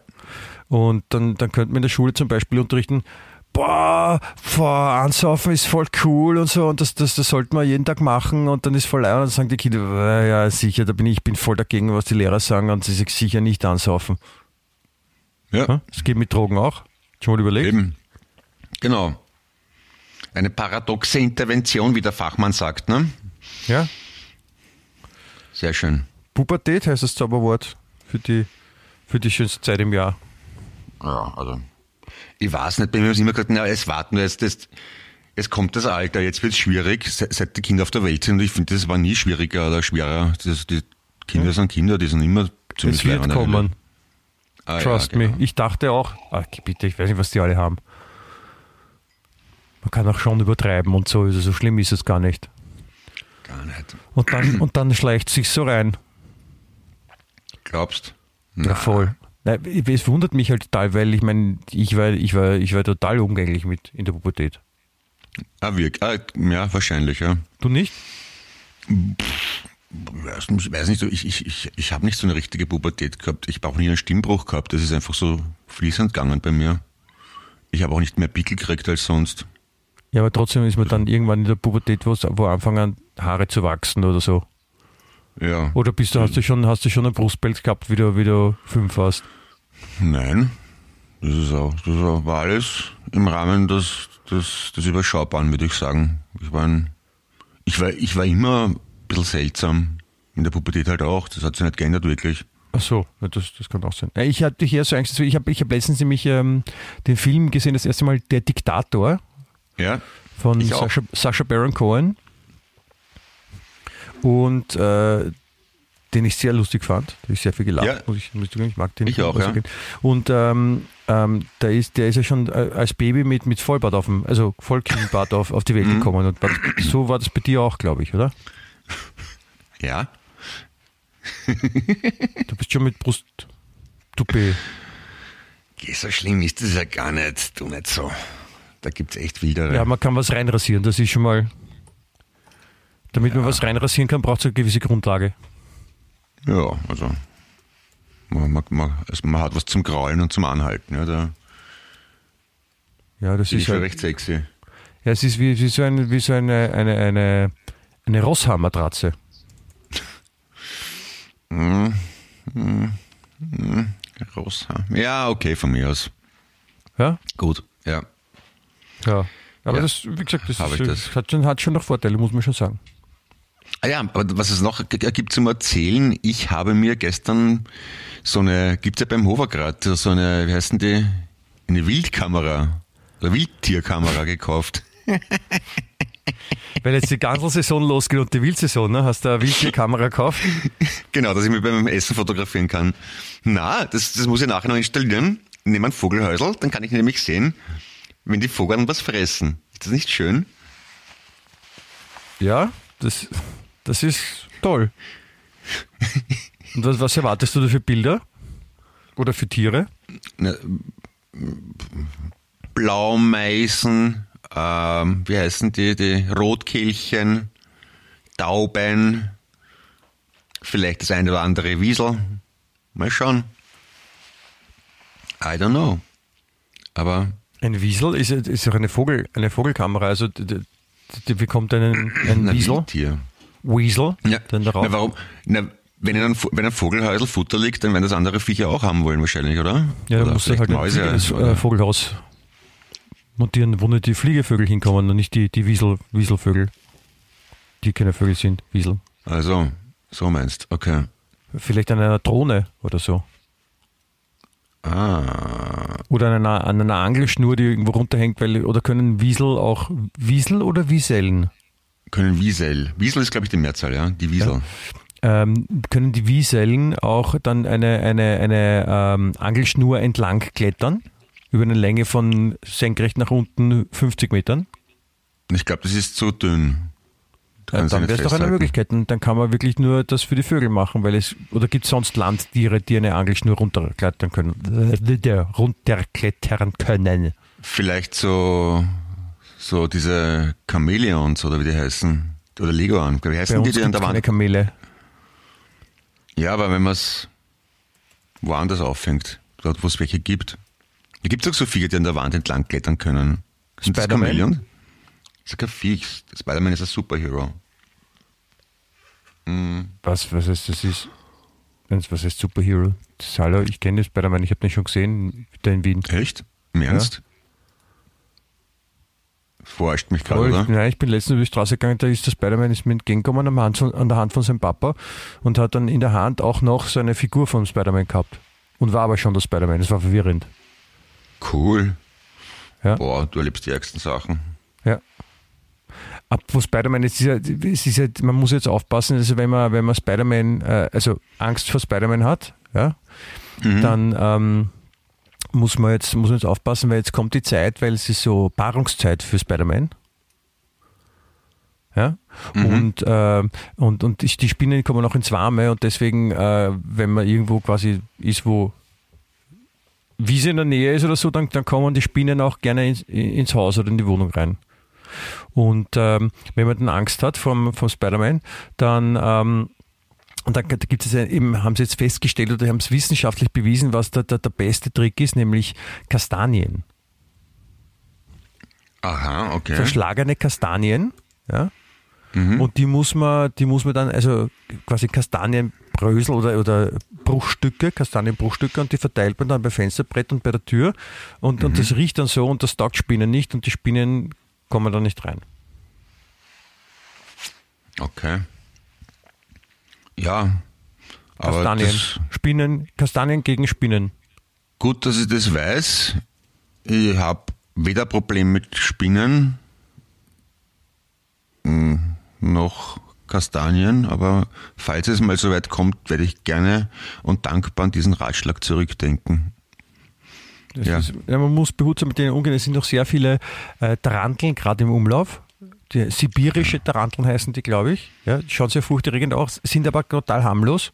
Und dann, dann könnte man in der Schule zum Beispiel unterrichten, boah, boah, ansaufen ist voll cool und so und das, das, das sollte man jeden Tag machen und dann ist voll leid und dann sagen die Kinder, "Äh, ja sicher, da bin ich, ich bin voll dagegen, was die Lehrer sagen und sie sagen sicher nicht ansaufen. ja. Ja? Das geht mit Drogen auch. Schon mal überlegt? Eben. Genau. Eine paradoxe Intervention, wie der Fachmann sagt, ne? Ja? Sehr schön. Pubertät heißt das Zauberwort für die, für die schönste Zeit im Jahr. Ja, also. Ich weiß nicht, bei mir haben sie immer gesagt, na, es warten wir jetzt, das, es kommt das Alter, jetzt wird es schwierig, se- seit die Kinder auf der Welt sind. Und ich finde, das war nie schwieriger oder schwerer. Das, die Kinder sind Kinder, die sind immer ziemlich Es wird kommen. Ah, Trust ja, genau. me. Ich dachte auch, ach, bitte, ich weiß nicht, was die alle haben. Man kann auch schon übertreiben und so, also so schlimm ist es gar nicht. Gar nicht. Und dann, und dann schleicht sich so rein. Glaubst? Ja, voll. Nein, es wundert mich halt total, weil ich meine, ich war, ich war, ich war total umgänglich mit in der Pubertät. Ah, wirklich? Ah, ja, wahrscheinlich, ja. Du nicht? nicht, weiß nicht so, ich, ich, ich, ich habe nicht so eine richtige Pubertät gehabt. Ich habe auch nie einen Stimmbruch gehabt. Das ist einfach so fließend gegangen bei mir. Ich habe auch nicht mehr Pickel gekriegt als sonst. Ja, aber trotzdem ist man dann irgendwann in der Pubertät, wo, wo anfangen Haare zu wachsen oder so. Ja. Oder bist du, hast du schon, hast du schon ein Brustpelz gehabt, wie du, wie du fünf warst? Nein. Das ist auch, das auch, war alles im Rahmen des, des, des Überschaubaren, würde ich sagen. Ich war, ein, ich war, ich war immer ein bisschen seltsam. In der Pubertät halt auch. Das hat sich nicht geändert, wirklich. Ach so, das, das kann auch sein. Ich hatte hier so Angst, ich habe ich hab letztens nämlich ähm, den Film gesehen, das erste Mal Der Diktator Ja. von Sascha Baron Cohen. Und äh, den ich sehr lustig fand. Da ich sehr viel gelacht, Ja. muss ich, muss ich zugeben. Ich mag den. Ich auch, ja. Und ähm, ähm, der, ist, der ist ja schon äh, als Baby mit, mit Vollbart auf dem, also Vollkiemenbart auf, auf die Welt Mhm. gekommen. Und so war das bei dir auch, glaube ich, oder? Ja. Du bist schon mit Brust. Toupet. Geh, so schlimm ist das ja gar nicht. Du nicht so. Da gibt's echt wildere. Ja, man kann was reinrasieren, das ist schon mal. Damit man was reinrasieren kann, braucht es eine gewisse Grundlage. Ja, also man, man, man, also man hat was zum Kraulen und zum Anhalten. Ja, da Ja, das ist halt, recht sexy. ja, es ist wie, wie so, ein, wie so eine, eine, eine, eine Rosshaarmatratze. <laughs> Rosshaar. Ja, okay, von mir aus. Ja, Gut, ja. ja. Aber Ja. das, wie gesagt, das, ist, das. Hat, schon, hat schon noch Vorteile, muss man schon sagen. Ah ja, aber was es noch gibt zum Erzählen, ich habe mir gestern so eine, gibt's ja beim Hovergrad, so eine, wie heißt denn die, eine Wildkamera, oder Wildtierkamera gekauft. <laughs> Weil jetzt die ganze Saison losgeht und die Wildsaison, ne? hast du eine Wildtierkamera gekauft? <laughs> Genau, dass ich mich beim Essen fotografieren kann. Na, das, das muss ich nachher noch installieren. Nehme ein Vogelhäusl, dann kann ich nämlich sehen, wenn die Vogel was fressen. Ist das nicht schön? Ja, das, das ist toll. Und was, was erwartest du da für Bilder? Oder für Tiere? Blaumeisen, ähm, wie heißen die, die Rotkehlchen, Tauben, vielleicht das eine oder andere Wiesel. Mal schauen. I don't know. Aber Ein Wiesel ist, ist auch eine, Vogel, eine Vogelkamera. Also die, die, bekommt einen, einen ein Wiesel, Wildtier. Weasel, Ja. dann darauf. Na, warum? Na, wenn ein, wenn ein Vogelhäusl Futter liegt, dann werden das andere Viecher auch haben wollen wahrscheinlich, oder? ja, dann musst du halt ein Mäuse, oder? äh, Vogelhaus montieren, wo nicht die Fliegevögel hinkommen und nicht die, die Wiesel, Wieselvögel, die keine Vögel sind, Wiesel. Also, so meinst, okay. Vielleicht an einer Drohne oder so. Ah, Oder an einer, an einer Angelschnur, die irgendwo runterhängt, weil, oder können Wiesel auch Wiesel oder Wiesellen? Können Wiesel. Wiesel ist, glaube ich, die Mehrzahl, ja? Die Wiesel. Ähm, können die Wiesellen auch dann eine, eine, eine ähm, Angelschnur entlang klettern? Über eine Länge von senkrecht nach unten 50 Metern? Ich glaube, das ist zu dünn. Ja, dann wäre es doch eine. Möglichkeit. Und dann kann man wirklich nur das für die Vögel machen, weil es, oder gibt es sonst Landtiere, die eine Angelschnur runterklettern können? Äh, runterklettern können. Vielleicht so, so diese Chamäleons oder wie die heißen. Oder Leguan. Wie heißen die, die an der keine Wand? Kamele. Ja, aber wenn man es woanders auffängt, dort wo es welche gibt. Da gibt es auch so Viecher, die an der Wand entlang klettern können. Sind das Spider-Man? Chamäleon? Das ist kein Viech. Spider-Man ist ein Superhero. Was, was heißt das ist? Was heißt Superhero? Das hallo, ich kenne Spider-Man, ich habe den schon gesehen, da in Wien. Echt? Im Ernst? Verarscht mich gerade, oder? nein, ich bin letztens über die Straße gegangen, da ist der Spider-Man ist mir entgegengekommen am Hand an der Hand von seinem Papa und hat dann in der Hand auch noch so eine Figur von Spider-Man gehabt. Und war aber schon der Spider-Man, das war verwirrend. Cool. Ja. Boah, du erlebst die ärgsten Sachen. Ja. Apropos Spider-Man, es ist ja, es ist ja, man muss jetzt aufpassen, also wenn man, wenn man Spider-Man, äh, also Angst vor Spider-Man hat, ja, dann ähm, muss man jetzt, muss man jetzt aufpassen, weil jetzt kommt die Zeit, weil es ist so Paarungszeit für Spider-Man. Ja? Und, äh, und, und die die Spinnen kommen auch ins Warme und deswegen, äh, wenn man irgendwo quasi ist, wo Wiese in der Nähe ist oder so, dann, dann kommen die Spinnen auch gerne ins, ins Haus oder in die Wohnung rein. Und ähm, wenn man dann Angst hat vom, vom Spider-Man, dann ähm, und da gibt es ja eben, haben sie jetzt festgestellt oder haben es wissenschaftlich bewiesen, was da, da der beste Trick ist, nämlich Kastanien. Aha, okay. Verschlagene Kastanien, ja. Und die muss man, die muss man dann, also quasi Kastanienbrösel oder, oder Bruchstücke, Kastanienbruchstücke und die verteilt man dann bei Fensterbrett und bei der Tür und, und das riecht dann so und das taugt Spinnen nicht und die Spinnen kommen da nicht rein. Okay. Ja. Aber Kastanien. das, Spinnen, Kastanien gegen Spinnen. gut, dass ich das weiß. Ich habe weder Problem mit Spinnen mm, noch Kastanien, aber falls es mal so weit kommt, werde ich gerne und dankbar an diesen Ratschlag zurückdenken. Ja. Ist, man muss behutsam mit denen umgehen. Es sind noch sehr viele äh, Taranteln gerade im Umlauf. Die sibirische Taranteln heißen die, glaube ich. Ja, die schauen sehr furchterregend aus, sind aber total harmlos.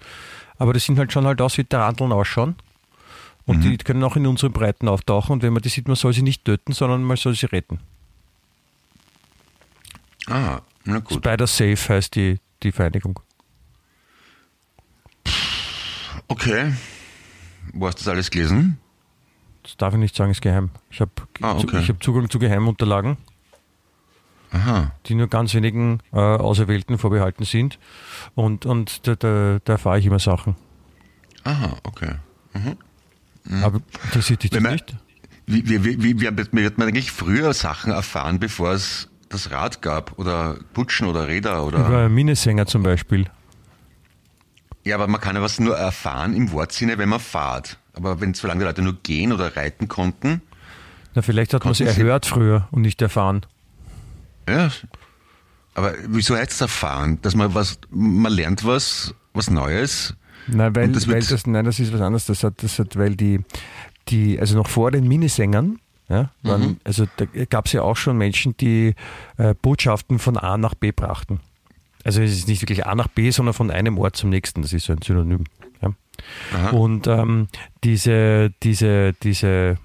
Aber das sind halt schon halt aus, wie Taranteln ausschauen. Und die können auch in unseren Breiten auftauchen. Und wenn man die sieht, man soll sie nicht töten, sondern man soll sie retten. Ah, na gut. Spider Safe heißt die, die Vereinigung. Okay. Wo hast du das alles gelesen? Das darf ich nicht sagen, ist geheim. Ich habe Ah, okay. hab Zugang zu Geheimunterlagen. Aha. die nur ganz wenigen äh, Auserwählten vorbehalten sind. Und, und da, da, da erfahre ich immer Sachen. Aha, okay. Aber interessiert dich das man- nicht? Wie, wie, wie, wie, wird man eigentlich früher Sachen erfahren, bevor es das Rad gab? Oder Putschen oder Räder? Oder Über Minnesänger zum Beispiel. Ja, aber man kann ja was nur erfahren im Wortsinne, wenn man fahrt. Aber wenn solange die Leute nur gehen oder reiten konnten, Na, vielleicht hat man Sie- erhört früher und nicht erfahren. Ja. Aber wieso heißt es erfahren? Dass man was, man lernt was, was Neues. Nein, weil, das weil das, nein, das ist was anderes. Das hat, das hat, weil die, die, also noch vor den Minnesängern, ja, waren, Mhm. also da gab es ja auch schon Menschen, die äh, Botschaften von A nach B brachten. Also es ist nicht wirklich A nach B, sondern von einem Ort zum nächsten. Das ist so ein Synonym. Ja. Und ähm, diese, diese, diese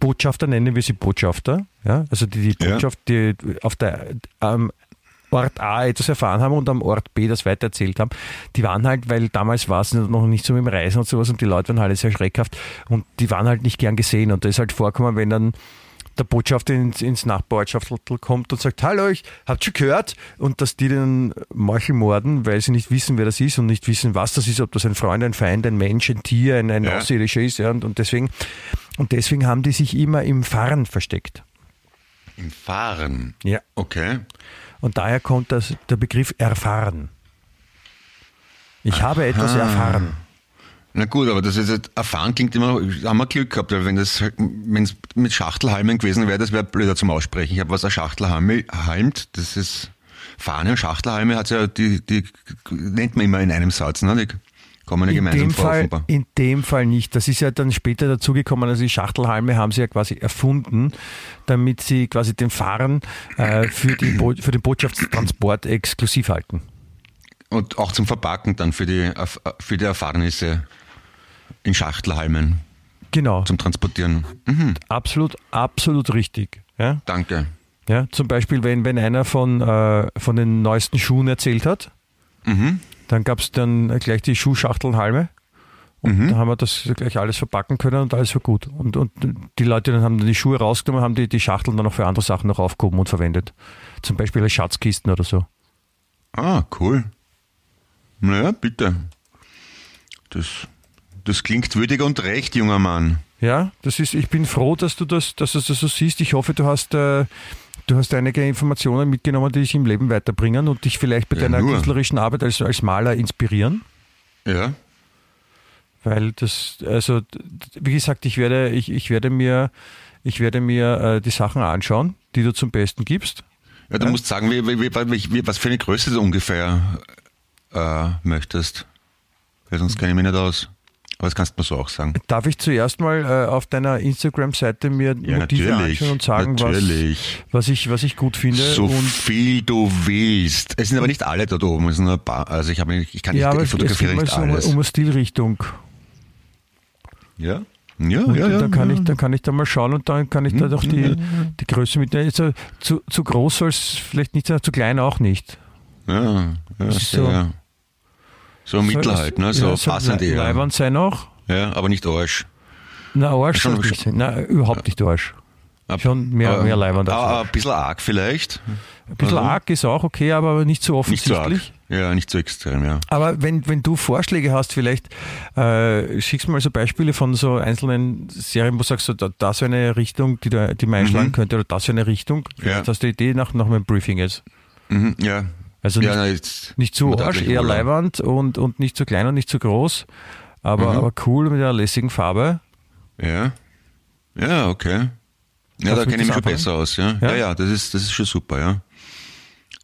Botschafter, nennen wir sie Botschafter, ja, also die, die Ja. Botschaft, die auf der am Ort A etwas erfahren haben und am Ort B das weitererzählt haben, die waren halt, weil damals war es noch nicht so mit dem Reisen und sowas und die Leute waren halt sehr schreckhaft und die waren halt nicht gern gesehen und da ist halt vorgekommen, wenn dann der Botschafter ins, ins Nachbarortschaftel kommt und sagt, hallo, ich habt schon gehört und dass die den Morchel morden, weil sie nicht wissen, wer das ist und nicht wissen, was das ist, ob das ein Freund, ein Feind, ein Mensch, ein Tier, ein, ein Ja. Außerirdischer ist ja, und, und deswegen und deswegen haben die sich immer im Fahren versteckt. Im Fahren. Ja. Okay. Und daher kommt das, der Begriff erfahren. Ich habe etwas erfahren. Na gut, aber das ist jetzt, erfahren klingt immer, haben wir Glück gehabt, weil wenn das, wenn es mit Schachtelhalmen gewesen wäre, das wäre blöder zum Aussprechen. Ich habe was ein Schachtelhalme halmt, das ist, Fahne und Schachtelhalme hat ja, die, die nennt man immer in einem Satz, ne? Die kommen ja In gemeinsam dem, vor, Fall, offenbar. in dem Fall nicht. Das ist ja dann später dazugekommen. Also die Schachtelhalme haben sie ja quasi erfunden, damit sie quasi den Fahrern äh, für, Bo für den Botschaftstransport exklusiv halten. Und auch zum Verpacken dann für die, für die Erfahrnisse in Schachtelhalmen Genau. zum Transportieren. Mhm, Absolut, absolut richtig. Ja? danke. Ja, zum Beispiel, wenn, wenn einer von, äh, von den neuesten Schuhen erzählt hat, Mhm. Dann gab es dann gleich die Schuhschachtelhalme. Und Mhm. da haben wir das gleich alles verpacken können und alles war gut. Und, und die Leute dann haben dann die Schuhe rausgenommen, haben die, die Schachteln dann noch für andere Sachen noch aufgehoben und verwendet. Zum Beispiel als Schatzkisten oder so. Ah, cool. Naja, bitte. Das, das klingt würdig und recht, junger Mann. Ja, das ist, ich bin froh, dass du das, dass du das so siehst. Ich hoffe, du hast, äh, du hast einige Informationen mitgenommen, die dich im Leben weiterbringen und dich vielleicht bei Ja, deiner nur. künstlerischen Arbeit als, als Maler inspirieren. Ja. Weil das, also wie gesagt, ich werde, ich, ich werde mir, ich werde mir äh, die Sachen anschauen, die du zum Besten gibst. Ja, du musst sagen, wie, wie, wie, wie, was für eine Größe du ungefähr äh, möchtest. Weil sonst kenne ich mich nicht aus. Aber das kannst du mir so auch sagen. Darf ich zuerst mal äh, auf deiner Instagram-Seite mir Ja, Motive anschauen und sagen, was, natürlich. was, ich, was ich gut finde? So viel du willst. Es sind aber nicht alle dort oben, es sind nur ein paar. Also ich, nicht- ich kann nicht, ja, ich fotografiere nicht so um, alles. um eine Stilrichtung. ja? Ja, Und ja, ja. dann, kann ja. ich, dann kann ich da mal schauen und dann kann ich da doch die, die Größe mitnehmen. Also, zu, zu groß soll es vielleicht nicht sein, zu klein auch nicht. ja, ja, ist ja, so- ja. So Mittel halt, ne? so ja, soll passend Le- eher. Leibwand sein auch? Ja, aber nicht Arsch. Na, Arsch Schon- nicht sein. Nein, überhaupt nicht Arsch. Ab- Schon mehr, aber- mehr Leibwand als Arsch. Ein bisschen arg vielleicht. Ein bisschen also- arg ist auch okay, aber nicht so Nicht so arg. offensichtlich. Ja, nicht so extrem, ja. Aber wenn, wenn du Vorschläge hast, vielleicht äh, schickst du mal so Beispiele von so einzelnen Serien, wo du sagst, so, da, das wäre eine Richtung, die, du, die man einschlagen Mhm. könnte, oder das wäre eine Richtung. Vielleicht hast du eine Idee nach, nach meinem Briefing jetzt. Mhm, ja. Also ja, nicht, na, jetzt, nicht zu Arsch, eher Leibwand und, und nicht zu klein und nicht zu groß, aber, Mhm. aber cool mit einer lässigen Farbe. Ja. Ja, okay. Ja, Kannst da kenne ich mich das schon besser aus, ja. Ja? Ja, ja, das ist, das ist schon super, ja.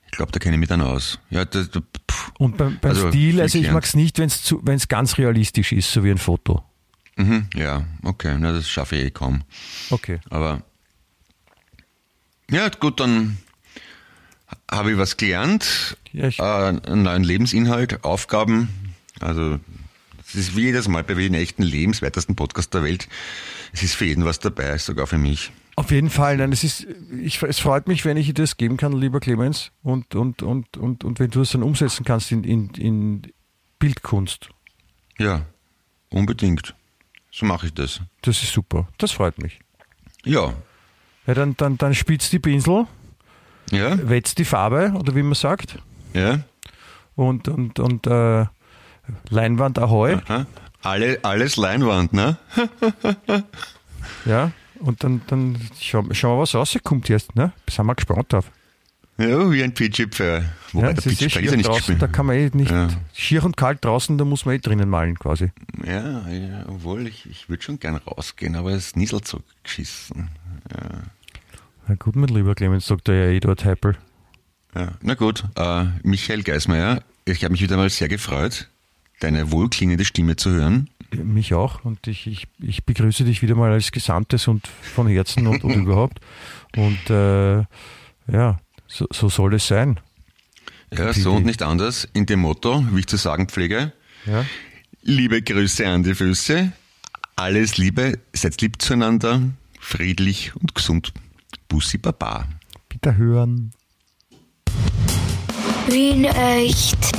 Ich glaube, da kenne ich mich dann aus. Ja, das, das- pff. Und beim, beim Also, Stil, also ich mag es nicht, wenn es ganz realistisch ist, so wie ein Foto. Mhm, ja, okay, na, das schaffe ich eh kaum. Okay. Aber ja, gut, dann habe ich was gelernt. Ja, ich- äh, einen neuen Lebensinhalt, Aufgaben. Also es ist wie jedes Mal bei jedem echten lebenswertesten Podcast der Welt. Es ist für jeden was dabei, sogar für mich. Auf jeden Fall, nein, es ist, ich, es freut mich, wenn ich dir das geben kann, lieber Clemens, und, und, und, und, und wenn du es dann umsetzen kannst in, in, in Bildkunst. Ja, unbedingt. So mache ich das. Das ist super. Das freut mich. Ja, Ja, dann, dann, dann spitzt die Pinsel, ja, wetzt die Farbe, oder wie man sagt, ja. und, und, und äh, Leinwand Ahoi, Aha. Alle, alles Leinwand, ne? <laughs> ja, und dann, dann schauen schau wir, was rauskommt jetzt, ne? Sind wir gespannt drauf. Ja, wie ein Pitchipfeil. Wobei Ja, der ist eh ist ja nicht draußen, da kann man eh nicht, Ja. schier und kalt draußen, da muss man eh drinnen malen quasi. Ja, ja, obwohl ich, ich würde schon gern rausgehen, aber es nieselt so geschissen. Na gut, mein lieber Clemens, sagt der ja eh dort Heipel. Ja. Na gut, äh, Michael Geismeier, ich habe mich wieder mal sehr gefreut, deine wohlklingende Stimme zu hören. Mich auch und ich, ich, ich begrüße dich wieder mal als Gesandtes und von Herzen und, und <laughs> überhaupt. Und äh, ja, so, so soll es sein. Ja, so und nicht anders, in dem Motto, wie ich zu sagen pflege. Ja? Liebe Grüße an die Füße, alles Liebe, seid lieb zueinander, friedlich und gesund. Bussi Baba. Bitte hören. Wien echt.